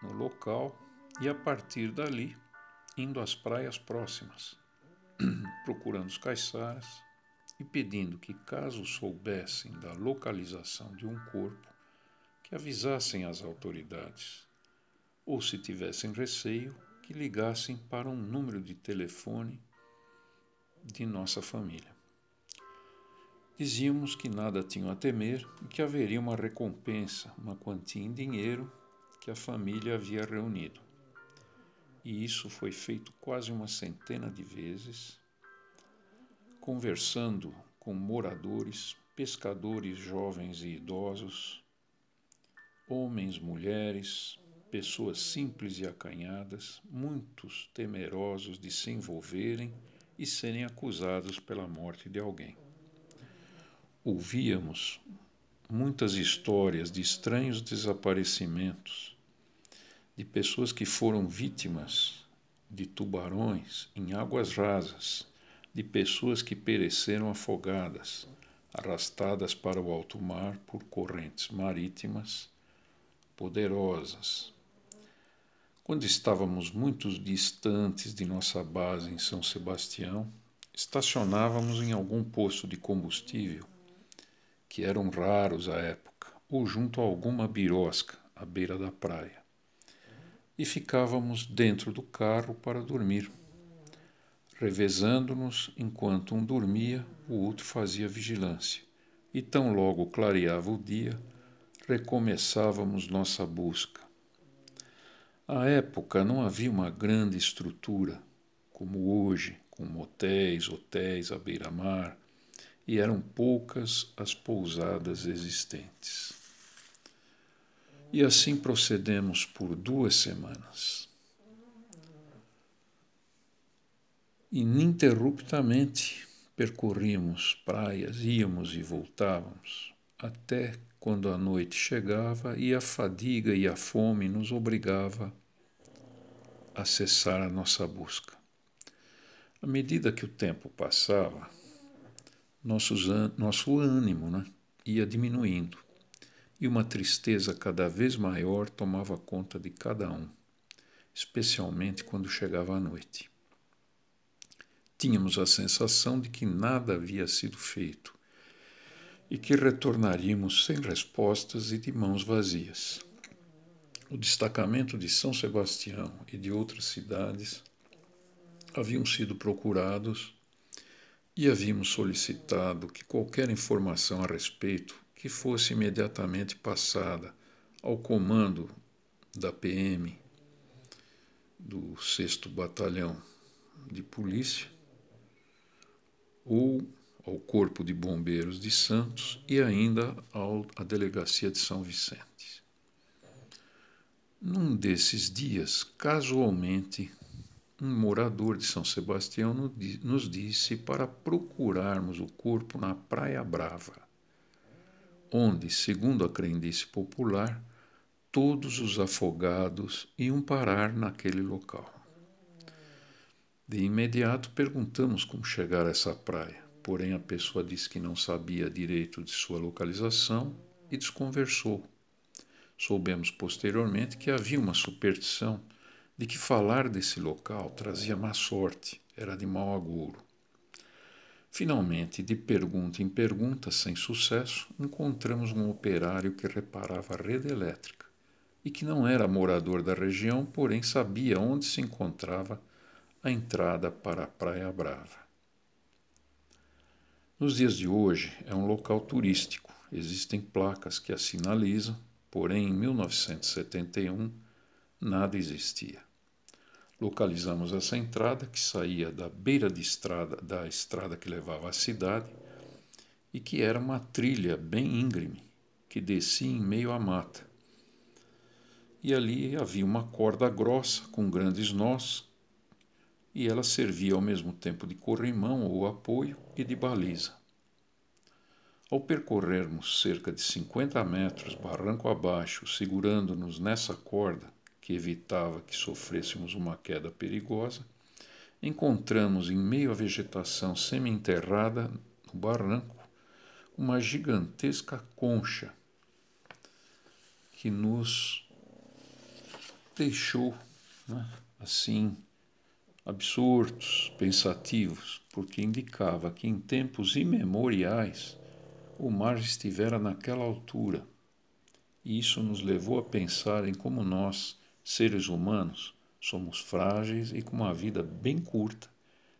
no local e a partir dali indo às praias próximas, procurando os caiçaras e pedindo que, caso soubessem da localização de um corpo, que avisassem as autoridades, ou se tivessem receio, que ligassem para um número de telefone de nossa família. Dizíamos que nada tinham a temer e que haveria uma recompensa, uma quantia em dinheiro que a família havia reunido. E isso foi feito quase uma centena de vezes, conversando com moradores, pescadores jovens e idosos, homens, mulheres, pessoas simples e acanhadas, muitos temerosos de se envolverem e serem acusados pela morte de alguém. Ouvíamos muitas histórias de estranhos desaparecimentos, de pessoas que foram vítimas de tubarões em águas rasas, de pessoas que pereceram afogadas, arrastadas para o alto mar por correntes marítimas poderosas. Quando estávamos muito distantes de nossa base em São Sebastião, estacionávamos em algum posto de combustível, que eram raros à época, ou junto a alguma birosca à beira da praia, e ficávamos dentro do carro para dormir, revezando-nos enquanto um dormia, o outro fazia vigilância, e tão logo clareava o dia, recomeçávamos nossa busca. À época não havia uma grande estrutura, como hoje, com motéis, hotéis à beira-mar, e eram poucas as pousadas existentes. E assim procedemos por duas semanas. Ininterruptamente percorríamos praias, íamos e voltávamos, até quando a noite chegava e a fadiga e a fome nos obrigava a cessar a nossa busca. À medida que o tempo passava, nossos, nosso ânimo né, ia diminuindo e uma tristeza cada vez maior tomava conta de cada um, especialmente quando chegava a noite. Tínhamos a sensação de que nada havia sido feito e que retornaríamos sem respostas e de mãos vazias. O destacamento de São Sebastião e de outras cidades haviam sido procurados e havíamos solicitado que qualquer informação a respeito que fosse imediatamente passada ao comando da PM do 6 Batalhão de Polícia ou ao Corpo de Bombeiros de Santos e ainda à Delegacia de São Vicente. Num desses dias, casualmente, um morador de São Sebastião nos disse para procurarmos o corpo na Praia Brava, onde, segundo a crendice popular, todos os afogados iam parar naquele local. De imediato perguntamos como chegar a essa praia, porém a pessoa disse que não sabia direito de sua localização e desconversou. Soubemos posteriormente que havia uma superstição de que falar desse local trazia má sorte, era de mau agouro. Finalmente, de pergunta em pergunta, sem sucesso, encontramos um operário que reparava a rede elétrica e que não era morador da região, porém sabia onde se encontrava a entrada para a Praia Brava. Nos dias de hoje é um local turístico, existem placas que a sinalizam, porém em 1971 nada existia. Localizamos essa entrada que saía da beira de estrada, da estrada que levava à cidade e que era uma trilha bem íngreme que descia em meio à mata. E ali havia uma corda grossa com grandes nós e ela servia ao mesmo tempo de corrimão ou apoio e de baliza. Ao percorrermos cerca de 50 metros barranco abaixo, segurando-nos nessa corda que evitava que sofrêssemos uma queda perigosa, encontramos em meio à vegetação semi-enterrada no barranco uma gigantesca concha que nos deixou né, assim absurdos, pensativos, porque indicava que em tempos imemoriais o mar estivera naquela altura. E isso nos levou a pensar em como nós, seres humanos, somos frágeis e com uma vida bem curta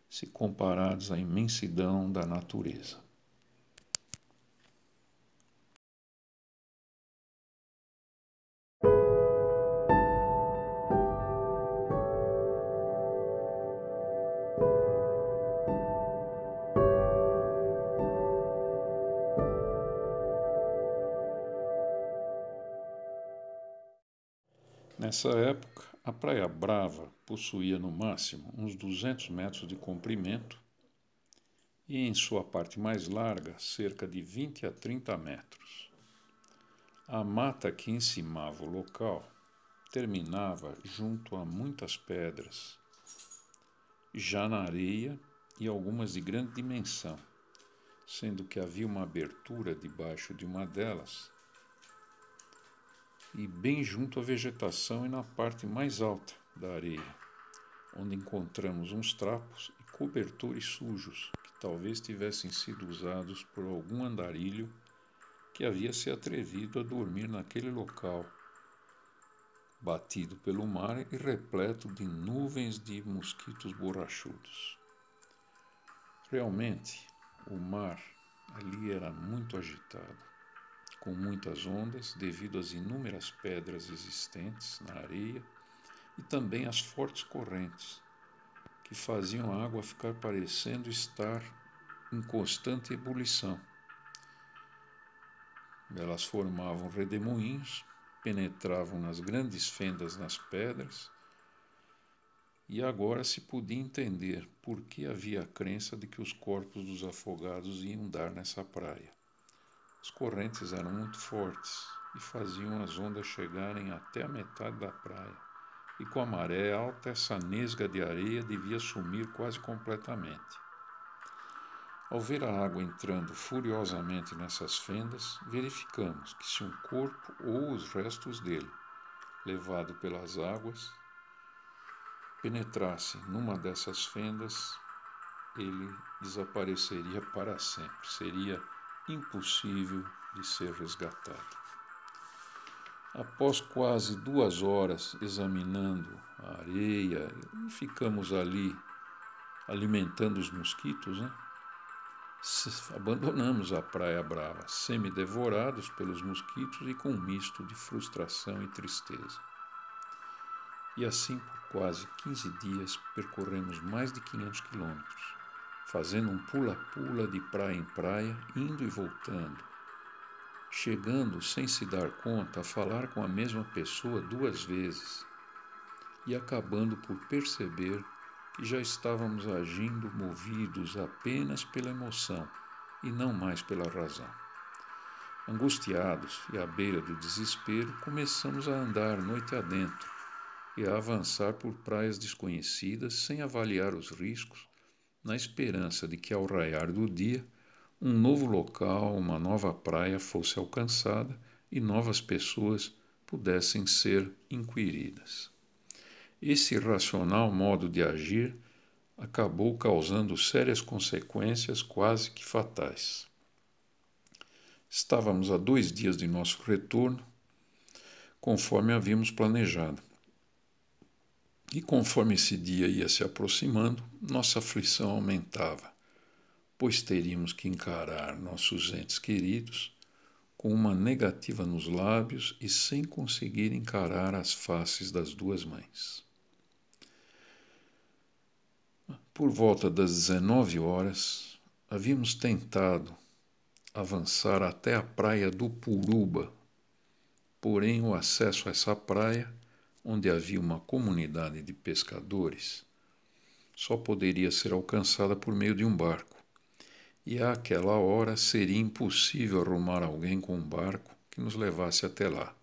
se comparados à imensidão da natureza. Nessa época, a Praia Brava possuía no máximo uns 200 metros de comprimento e, em sua parte mais larga, cerca de 20 a 30 metros. A mata que encimava o local terminava junto a muitas pedras, já na areia e algumas de grande dimensão, sendo que havia uma abertura debaixo de uma delas e bem junto à vegetação e na parte mais alta da areia, onde encontramos uns trapos e cobertores sujos que talvez tivessem sido usados por algum andarilho que havia se atrevido a dormir naquele local, batido pelo mar e repleto de nuvens de mosquitos borrachudos. Realmente, o mar ali era muito agitado com muitas ondas devido às inúmeras pedras existentes na areia e também às fortes correntes, que faziam a água ficar parecendo estar em constante ebulição. Elas formavam redemoinhos, penetravam nas grandes fendas nas pedras, e agora se podia entender por que havia a crença de que os corpos dos afogados iam dar nessa praia. As correntes eram muito fortes e faziam as ondas chegarem até a metade da praia, e com a maré alta essa nesga de areia devia sumir quase completamente. Ao ver a água entrando furiosamente nessas fendas, verificamos que se um corpo ou os restos dele, levado pelas águas, penetrasse numa dessas fendas, ele desapareceria para sempre. Seria impossível de ser resgatado. Após quase duas horas examinando a areia, ficamos ali alimentando os mosquitos, né? abandonamos a Praia Brava, semi-devorados pelos mosquitos e com um misto de frustração e tristeza. E assim, por quase 15 dias, percorremos mais de 500 quilômetros, fazendo um pula-pula de praia em praia, indo e voltando, chegando sem se dar conta a falar com a mesma pessoa duas vezes e acabando por perceber que já estávamos agindo movidos apenas pela emoção e não mais pela razão. Angustiados e à beira do desespero, começamos a andar noite adentro e a avançar por praias desconhecidas sem avaliar os riscos, na esperança de que ao raiar do dia um novo local, uma nova praia fosse alcançada e novas pessoas pudessem ser inquiridas. Esse irracional modo de agir acabou causando sérias consequências quase que fatais. Estávamos a dois dias de nosso retorno, conforme havíamos planejado. E conforme esse dia ia se aproximando, nossa aflição aumentava pois teríamos que encarar nossos entes queridos com uma negativa nos lábios e sem conseguir encarar as faces das duas mães. Por volta das 19 horas, havíamos tentado avançar até a praia do Puruba, porém o acesso a essa praia, onde havia uma comunidade de pescadores, só poderia ser alcançada por meio de um barco e àquela hora seria impossível arrumar alguém com um barco que nos levasse até lá.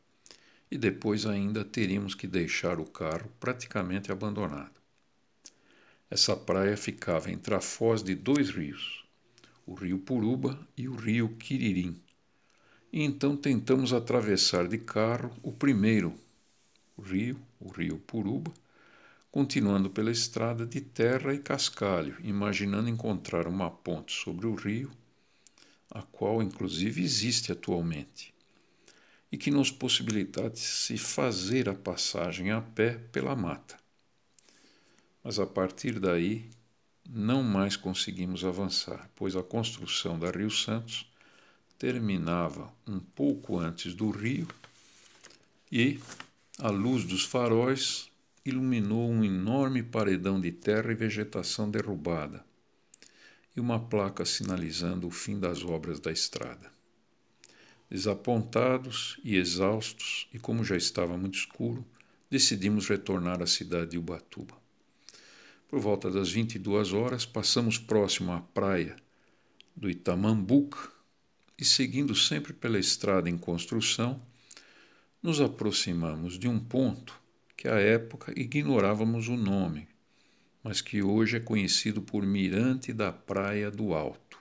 E depois ainda teríamos que deixar o carro praticamente abandonado. Essa praia ficava entre a foz de dois rios, o rio Puruba e o rio Quiririm. E então tentamos atravessar de carro o primeiro rio, o rio Puruba, continuando pela estrada de terra e cascalho, imaginando encontrar uma ponte sobre o rio, a qual inclusive existe atualmente, e que nos possibilitasse fazer a passagem a pé pela mata. Mas a partir daí, não mais conseguimos avançar, pois a construção da Rio Santos terminava um pouco antes do rio e, à luz dos faróis, iluminou um enorme paredão de terra e vegetação derrubada e uma placa sinalizando o fim das obras da estrada. Desapontados e exaustos, e como já estava muito escuro, decidimos retornar à cidade de Ubatuba. Por volta das 22 horas, passamos próximo à praia do Itamambuca e, seguindo sempre pela estrada em construção, nos aproximamos de um ponto que à época ignorávamos o nome, mas que hoje é conhecido por Mirante da Praia do Alto.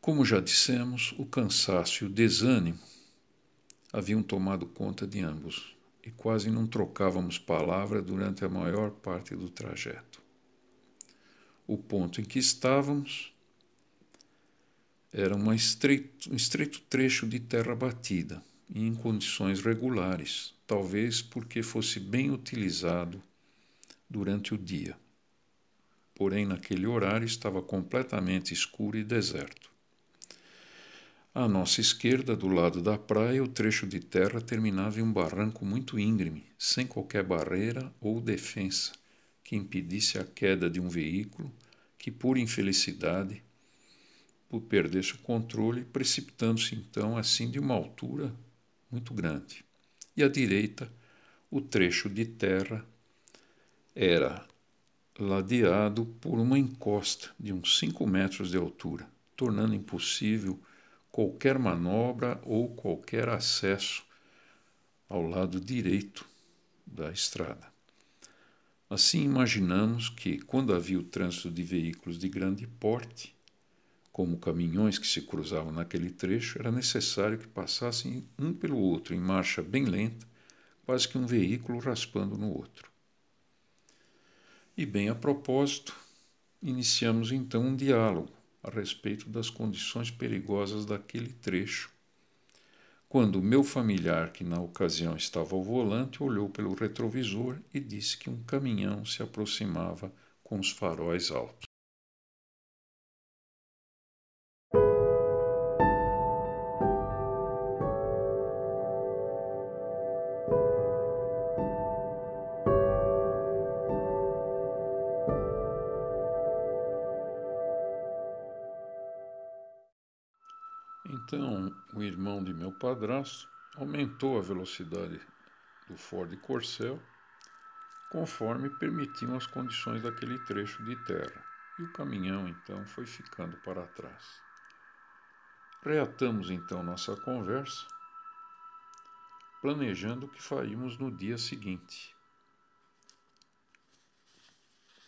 Como já dissemos, o cansaço e o desânimo haviam tomado conta de ambos e quase não trocávamos palavra durante a maior parte do trajeto. O ponto em que estávamos era estreito, um estreito trecho de terra batida em condições regulares, talvez porque fosse bem utilizado durante o dia. Porém, naquele horário estava completamente escuro e deserto. À nossa esquerda, do lado da praia, o trecho de terra terminava em um barranco muito íngreme, sem qualquer barreira ou defensa que impedisse a queda de um veículo que, por infelicidade, perdesse o controle, precipitando-se então assim de uma altura muito grande e à direita o trecho de terra era ladeado por uma encosta de uns 5 metros de altura, tornando impossível qualquer manobra ou qualquer acesso ao lado direito da estrada. Assim, imaginamos que, quando havia o trânsito de veículos de grande porte, como caminhões que se cruzavam naquele trecho, era necessário que passassem um pelo outro em marcha bem lenta, quase que um veículo raspando no outro. E bem a propósito, iniciamos então um diálogo a respeito das condições perigosas daquele trecho, quando meu familiar, que na ocasião estava ao volante, olhou pelo retrovisor e disse que um caminhão se aproximava com os faróis altos. Irmão de meu padrasto aumentou a velocidade do Ford Corcel conforme permitiam as condições daquele trecho de terra, e o caminhão então foi ficando para trás. Reatamos então nossa conversa, planejando o que faríamos no dia seguinte.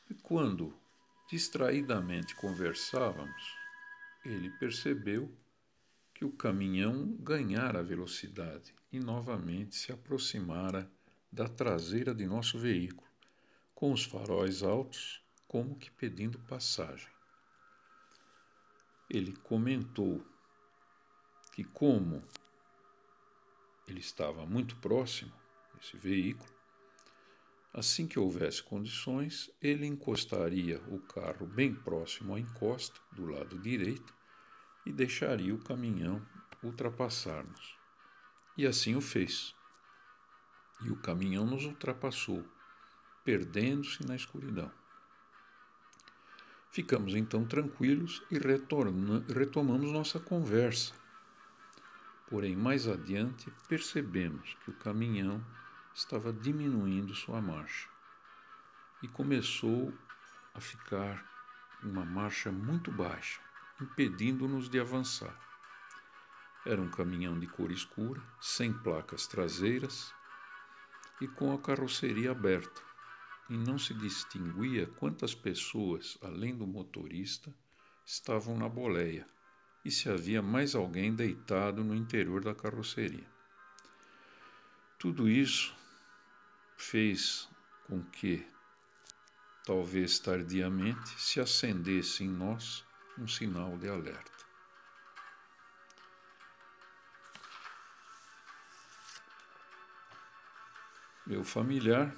E quando distraidamente conversávamos, ele percebeu que o caminhão ganhara velocidade e novamente se aproximara da traseira de nosso veículo, com os faróis altos, como que pedindo passagem. Ele comentou que, como ele estava muito próximo desse veículo, assim que houvesse condições, ele encostaria o carro bem próximo à encosta, do lado direito, e deixaria o caminhão ultrapassar-nos. E assim o fez. E o caminhão nos ultrapassou, perdendo-se na escuridão. Ficamos então tranquilos e retomamos nossa conversa. Porém, mais adiante, percebemos que o caminhão estava diminuindo sua marcha e começou a ficar uma marcha muito baixa impedindo-nos de avançar. Era um caminhão de cor escura, sem placas traseiras e com a carroceria aberta, e não se distinguia quantas pessoas, além do motorista, estavam na boleia e se havia mais alguém deitado no interior da carroceria. Tudo isso fez com que, talvez tardiamente, se acendesse em nós um sinal de alerta. Meu familiar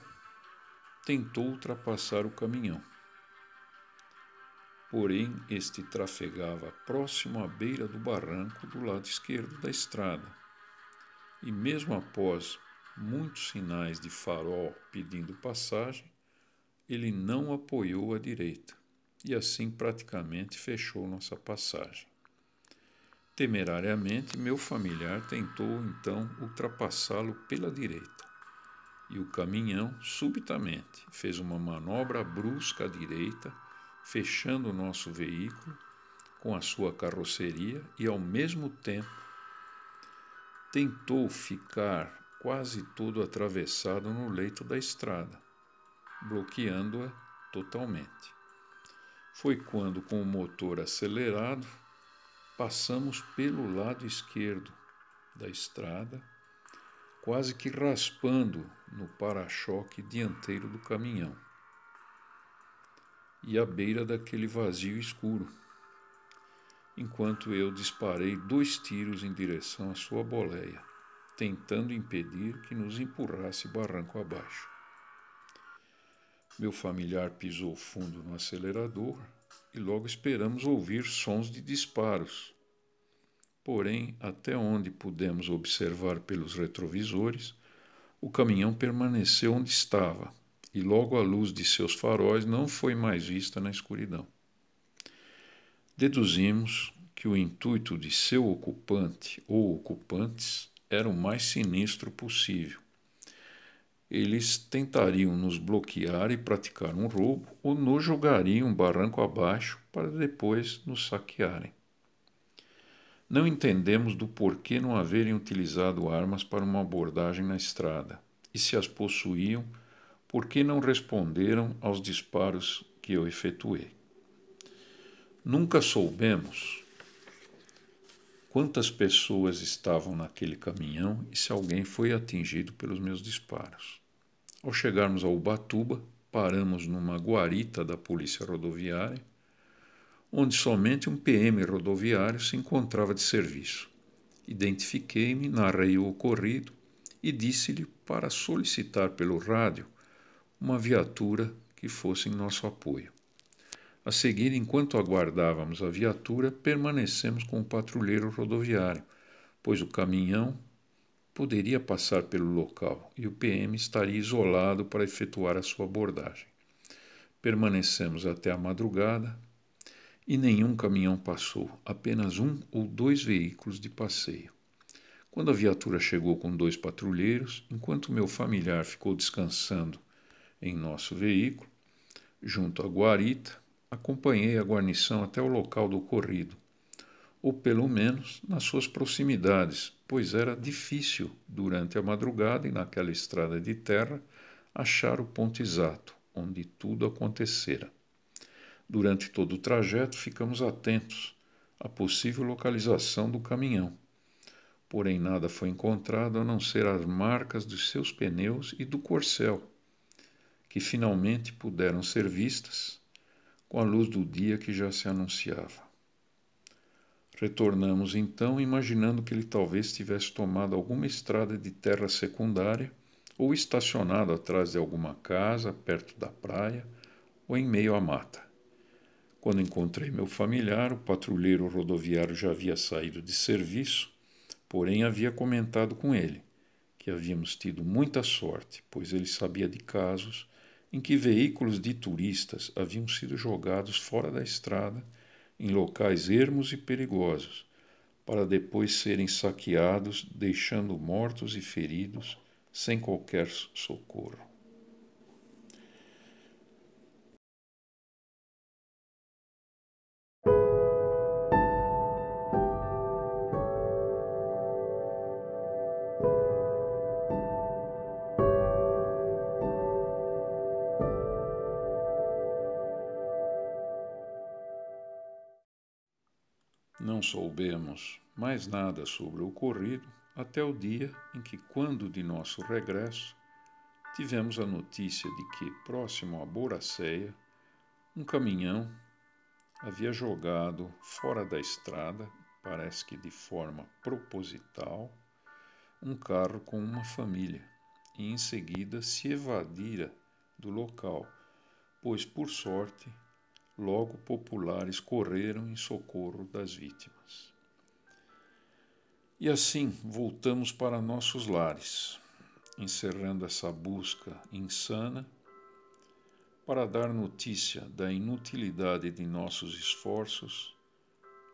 tentou ultrapassar o caminhão. Porém, este trafegava próximo à beira do barranco do lado esquerdo da estrada. E mesmo após muitos sinais de farol pedindo passagem, ele não apoiou à direita e assim praticamente fechou nossa passagem. Temerariamente, meu familiar tentou então ultrapassá-lo pela direita, e o caminhão, subitamente, fez uma manobra brusca à direita, fechando o nosso veículo com a sua carroceria e, ao mesmo tempo, tentou ficar quase todo atravessado no leito da estrada, bloqueando-a totalmente foi quando, com o motor acelerado, passamos pelo lado esquerdo da estrada, quase que raspando no para-choque dianteiro do caminhão e à beira daquele vazio escuro, enquanto eu disparei dois tiros em direção à sua boleia, tentando impedir que nos empurrasse barranco abaixo. Meu familiar pisou fundo no acelerador e logo esperamos ouvir sons de disparos. Porém, até onde pudemos observar pelos retrovisores, o caminhão permaneceu onde estava e logo a luz de seus faróis não foi mais vista na escuridão. Deduzimos que o intuito de seu ocupante ou ocupantes era o mais sinistro possível eles tentariam nos bloquear e praticar um roubo ou nos jogariam barranco abaixo para depois nos saquearem. Não entendemos do porquê não haverem utilizado armas para uma abordagem na estrada e se as possuíam, por que não responderam aos disparos que eu efetuei? Nunca soubemos quantas pessoas estavam naquele caminhão e se alguém foi atingido pelos meus disparos. Ao chegarmos a Ubatuba, paramos numa guarita da Polícia Rodoviária, onde somente um PM rodoviário se encontrava de serviço. Identifiquei-me, narrei o ocorrido e disse-lhe para solicitar pelo rádio uma viatura que fosse em nosso apoio. A seguir, enquanto aguardávamos a viatura, permanecemos com o patrulheiro rodoviário, pois o caminhão poderia passar pelo local e o PM estaria isolado para efetuar a sua abordagem. Permanecemos até a madrugada e nenhum caminhão passou, apenas um ou dois veículos de passeio. Quando a viatura chegou com dois patrulheiros, enquanto meu familiar ficou descansando em nosso veículo, junto à guarita, acompanhei a guarnição até o local do ocorrido, ou pelo menos nas suas proximidades, pois era difícil, durante a madrugada e naquela estrada de terra, achar o ponto exato onde tudo acontecera. Durante todo o trajeto, ficamos atentos à possível localização do caminhão. Porém, nada foi encontrado a não ser as marcas dos seus pneus e do corcel, que finalmente puderam ser vistas com a luz do dia que já se anunciava. Retornamos então, imaginando que ele talvez tivesse tomado alguma estrada de terra secundária ou estacionado atrás de alguma casa, perto da praia ou em meio à mata. Quando encontrei meu familiar, o patrulheiro rodoviário já havia saído de serviço, porém havia comentado com ele que havíamos tido muita sorte, pois ele sabia de casos em que veículos de turistas haviam sido jogados fora da estrada em locais ermos e perigosos, para depois serem saqueados, deixando mortos e feridos sem qualquer socorro. Soubemos mais nada sobre o ocorrido até o dia em que, quando de nosso regresso, tivemos a notícia de que, próximo a Boracéia, um caminhão havia jogado fora da estrada, parece que de forma proposital, um carro com uma família e em seguida se evadira do local, pois, por sorte, logo populares correram em socorro das vítimas. E assim voltamos para nossos lares, encerrando essa busca insana para dar notícia da inutilidade de nossos esforços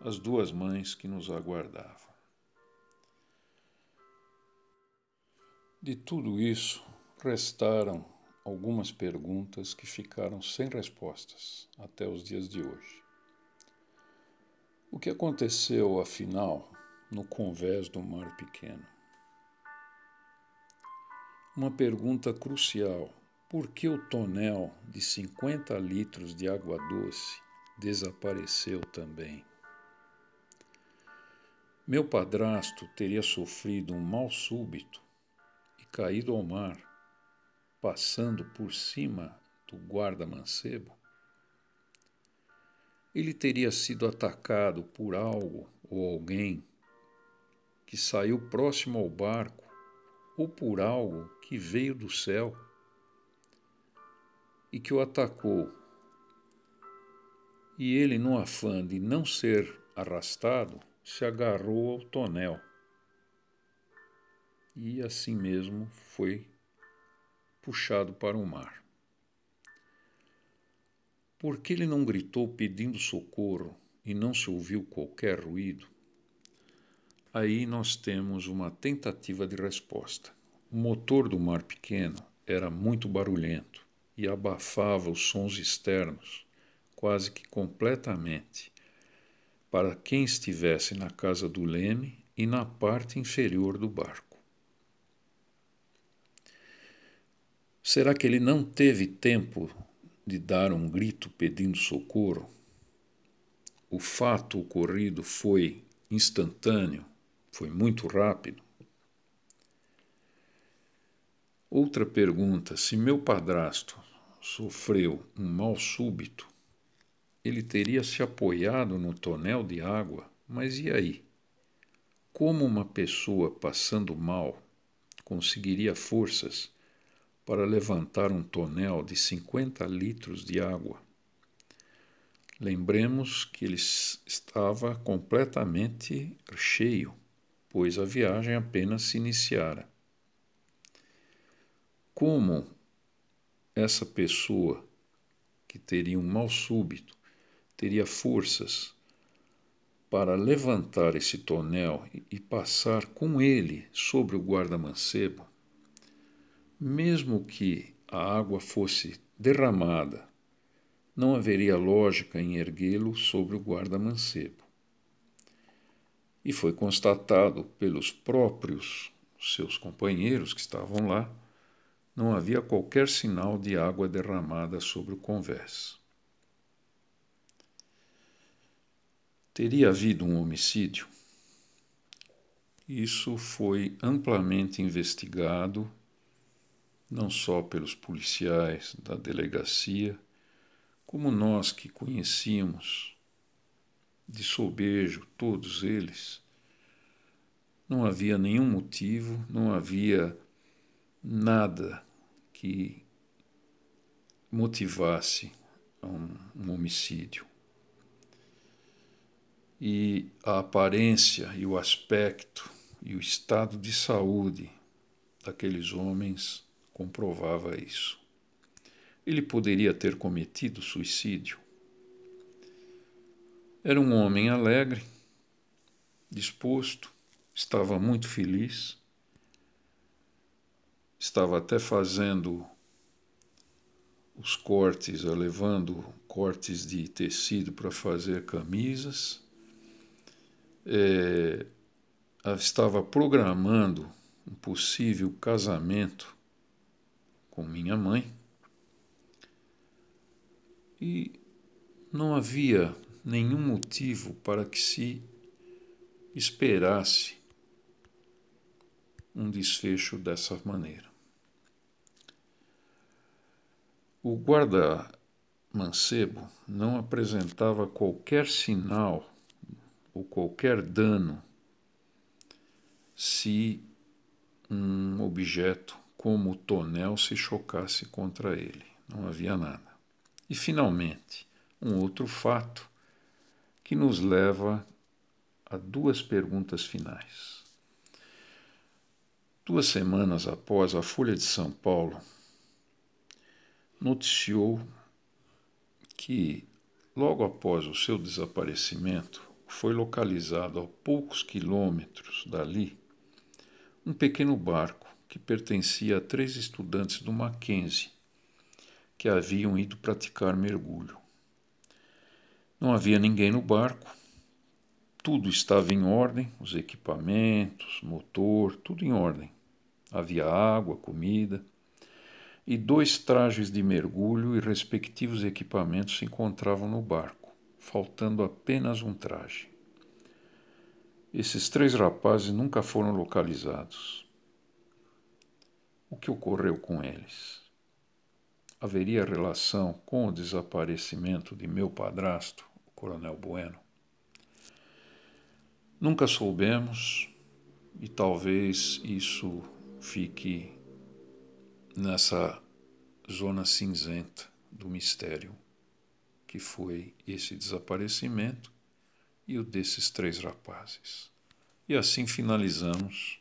às duas mães que nos aguardavam. De tudo isso, restaram algumas perguntas que ficaram sem respostas até os dias de hoje. O que aconteceu, afinal, no convés do Mar Pequeno? Uma pergunta crucial: por que o tonel de 50 litros de água doce desapareceu também? Meu padrasto teria sofrido um mal súbito e caído ao mar passando por cima do guarda-mancebo, ele teria sido atacado por algo ou alguém que saiu próximo ao barco ou por algo que veio do céu e que o atacou. E ele, no afã de não ser arrastado, se agarrou ao tonel. E assim mesmo foi puxado para o mar. Por que ele não gritou pedindo socorro e não se ouviu qualquer ruído? Aí nós temos uma tentativa de resposta. O motor do mar pequeno era muito barulhento e abafava os sons externos, quase que completamente, para quem estivesse na casa do leme e na parte inferior do barco. Será que ele não teve tempo de dar um grito pedindo socorro? O fato ocorrido foi instantâneo, foi muito rápido. Outra pergunta: se meu padrasto sofreu um mal súbito, ele teria se apoiado no tonel de água, mas e aí? Como uma pessoa passando mal conseguiria forças para levantar um tonel de 50 litros de água? Lembremos que ele estava completamente cheio, pois a viagem apenas se iniciara. Como essa pessoa que teria um mal súbito teria forças para levantar esse tonel e passar com ele sobre o guarda-mancebo, mesmo que a água fosse derramada, não haveria lógica em erguê-lo sobre o guarda-mancebo. E foi constatado pelos próprios seus companheiros que estavam lá, não havia qualquer sinal de água derramada sobre o convés. teria havido um homicídio. Isso foi amplamente investigado, não só pelos policiais da delegacia, como nós que conhecíamos de sobejo todos eles. Não havia nenhum motivo, não havia nada que motivasse um, um homicídio e a aparência e o aspecto e o estado de saúde daqueles homens comprovava isso. Ele poderia ter cometido suicídio. Era um homem alegre, disposto, estava muito feliz, estava até fazendo os cortes, levando cortes de tecido para fazer camisas é, estava programando um possível casamento com minha mãe e não havia nenhum motivo para que se esperasse um desfecho dessa maneira. O guarda mancebo não apresentava qualquer sinal ou qualquer dano se um objeto como o tonel se chocasse contra ele. Não havia nada. E, finalmente, um outro fato que nos leva a duas perguntas finais. Duas semanas após, a Folha de São Paulo noticiou que, logo após o seu desaparecimento, foi localizado a poucos quilômetros dali um pequeno barco que pertencia a três estudantes do Mackenzie que haviam ido praticar mergulho. Não havia ninguém no barco, tudo estava em ordem, os equipamentos, motor, tudo em ordem. Havia água, comida e dois trajes de mergulho e respectivos equipamentos se encontravam no barco faltando apenas um traje. Esses três rapazes nunca foram localizados. O que ocorreu com eles? Haveria relação com o desaparecimento de meu padrasto, o Coronel Bueno? Nunca soubemos e talvez isso fique nessa zona cinzenta do mistério que foi esse desaparecimento e o desses três rapazes. E assim finalizamos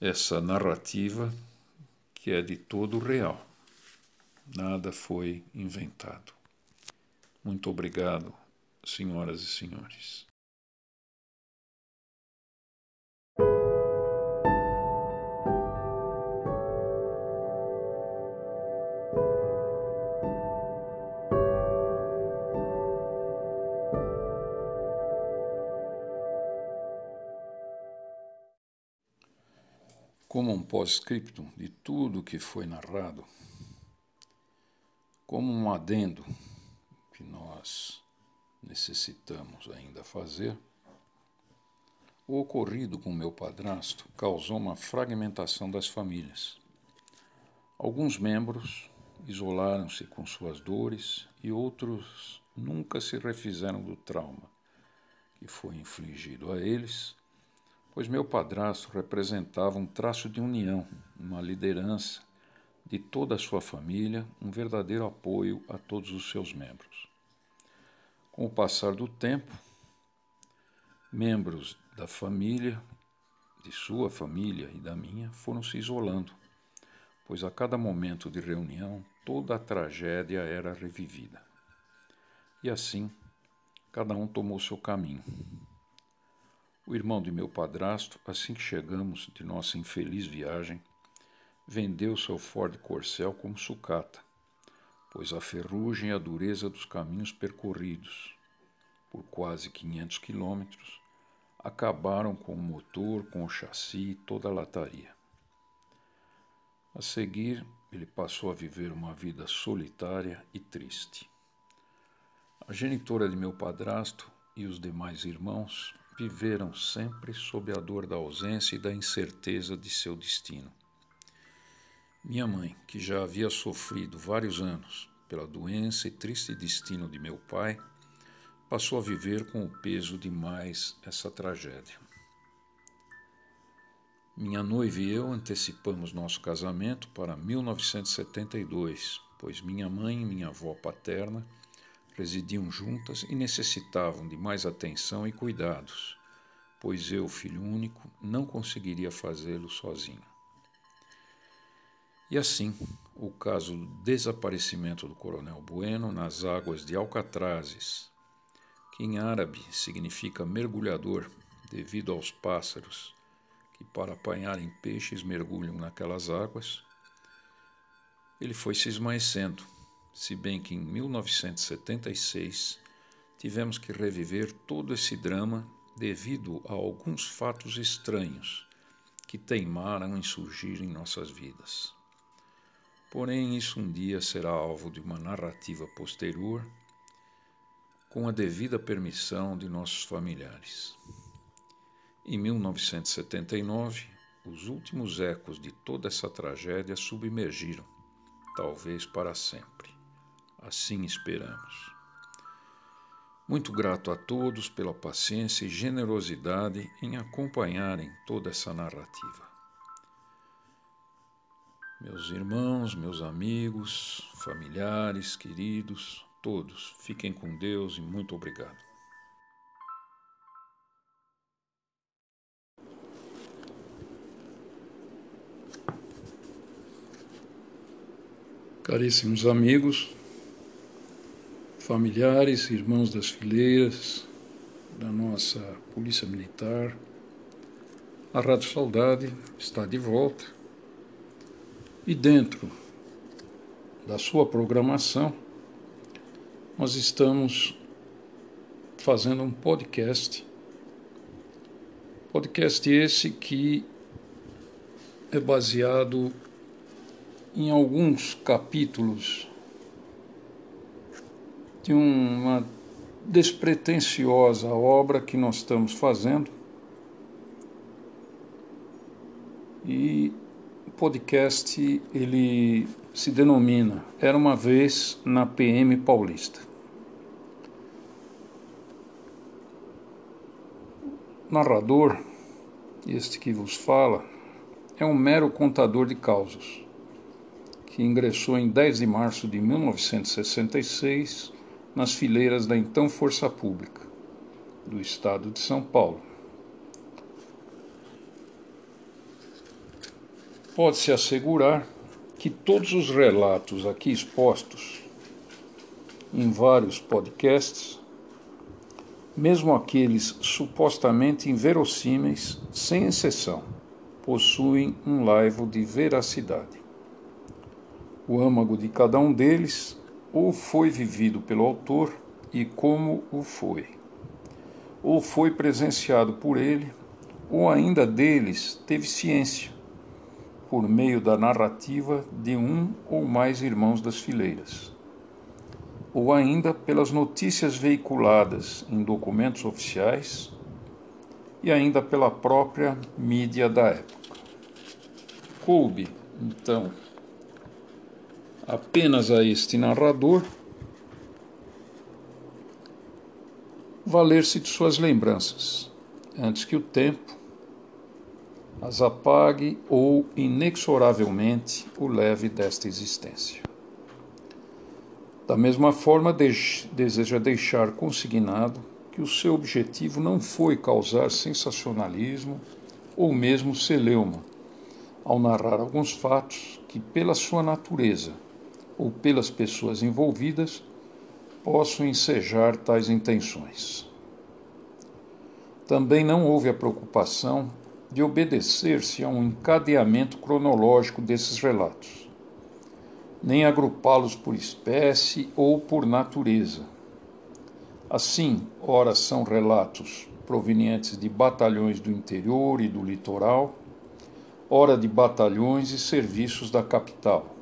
essa narrativa que é de todo real. Nada foi inventado. Muito obrigado, senhoras e senhores. Pós-scriptum de tudo o que foi narrado, como um adendo que nós necessitamos ainda fazer, o ocorrido com meu padrasto causou uma fragmentação das famílias. Alguns membros isolaram-se com suas dores e outros nunca se refizeram do trauma que foi infligido a eles pois meu padrasto representava um traço de união, uma liderança de toda a sua família, um verdadeiro apoio a todos os seus membros. Com o passar do tempo, membros da família, de sua família e da minha, foram se isolando, pois a cada momento de reunião toda a tragédia era revivida. E assim, cada um tomou seu caminho. O irmão de meu padrasto, assim que chegamos de nossa infeliz viagem, vendeu seu Ford Corcel como sucata, pois a ferrugem e a dureza dos caminhos percorridos, por quase 500 quilômetros, acabaram com o motor, com o chassi e toda a lataria. A seguir, ele passou a viver uma vida solitária e triste. A genitora de meu padrasto e os demais irmãos viveram sempre sob a dor da ausência e da incerteza de seu destino. Minha mãe, que já havia sofrido vários anos pela doença e triste destino de meu pai, passou a viver com o peso de mais essa tragédia. Minha noiva e eu antecipamos nosso casamento para 1972, pois minha mãe e minha avó paterna residiam juntas e necessitavam de mais atenção e cuidados, pois eu, filho único, não conseguiria fazê-lo sozinho. E assim, o caso do desaparecimento do coronel Bueno nas águas de Alcatrazes, que em árabe significa mergulhador, devido aos pássaros que, para apanharem peixes, mergulham naquelas águas, ele foi se esmaecendo se bem que em 1976 tivemos que reviver todo esse drama devido a alguns fatos estranhos que teimaram em surgir em nossas vidas. Porém, isso um dia será alvo de uma narrativa posterior, com a devida permissão de nossos familiares. Em 1979, os últimos ecos de toda essa tragédia submergiram, talvez para sempre. Assim esperamos. Muito grato a todos pela paciência e generosidade em acompanharem toda essa narrativa. Meus irmãos, meus amigos, familiares, queridos, todos, fiquem com Deus e muito obrigado. Caríssimos amigos, familiares, irmãos das fileiras, da nossa Polícia Militar. A Rádio Saudade está de volta e dentro da sua programação nós estamos fazendo um podcast. Podcast esse que é baseado em alguns capítulos de uma despretensiosa obra que nós estamos fazendo. E o podcast ele se denomina Era uma vez na PM Paulista. O narrador, este que vos fala, é um mero contador de causos, que ingressou em 10 de março de 1966 nas fileiras da então Força Pública do Estado de São Paulo. Pode-se assegurar que todos os relatos aqui expostos em vários podcasts, mesmo aqueles supostamente inverossímeis, sem exceção, possuem um laivo de veracidade. O âmago de cada um deles ou foi vivido pelo autor e como o foi, ou foi presenciado por ele, ou ainda deles teve ciência, por meio da narrativa de um ou mais irmãos das fileiras, ou ainda pelas notícias veiculadas em documentos oficiais e ainda pela própria mídia da época. Coube, então, apenas a este narrador valer-se de suas lembranças, antes que o tempo as apague ou inexoravelmente o leve desta existência. Da mesma forma, deseja deixar consignado que o seu objetivo não foi causar sensacionalismo ou mesmo celeuma, ao narrar alguns fatos que, pela sua natureza ou pelas pessoas envolvidas, possam ensejar tais intenções. Também não houve a preocupação de obedecer-se a um encadeamento cronológico desses relatos, nem agrupá-los por espécie ou por natureza. Assim, ora são relatos provenientes de batalhões do interior e do litoral, ora de batalhões e serviços da capital.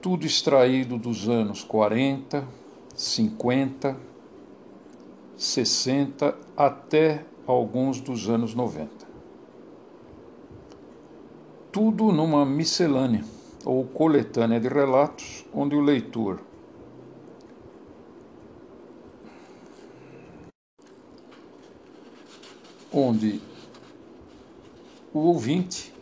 Tudo extraído dos anos 40, 50, 60 até alguns dos anos 90. Tudo numa miscelânea ou coletânea de relatos, onde o leitor onde o ouvinte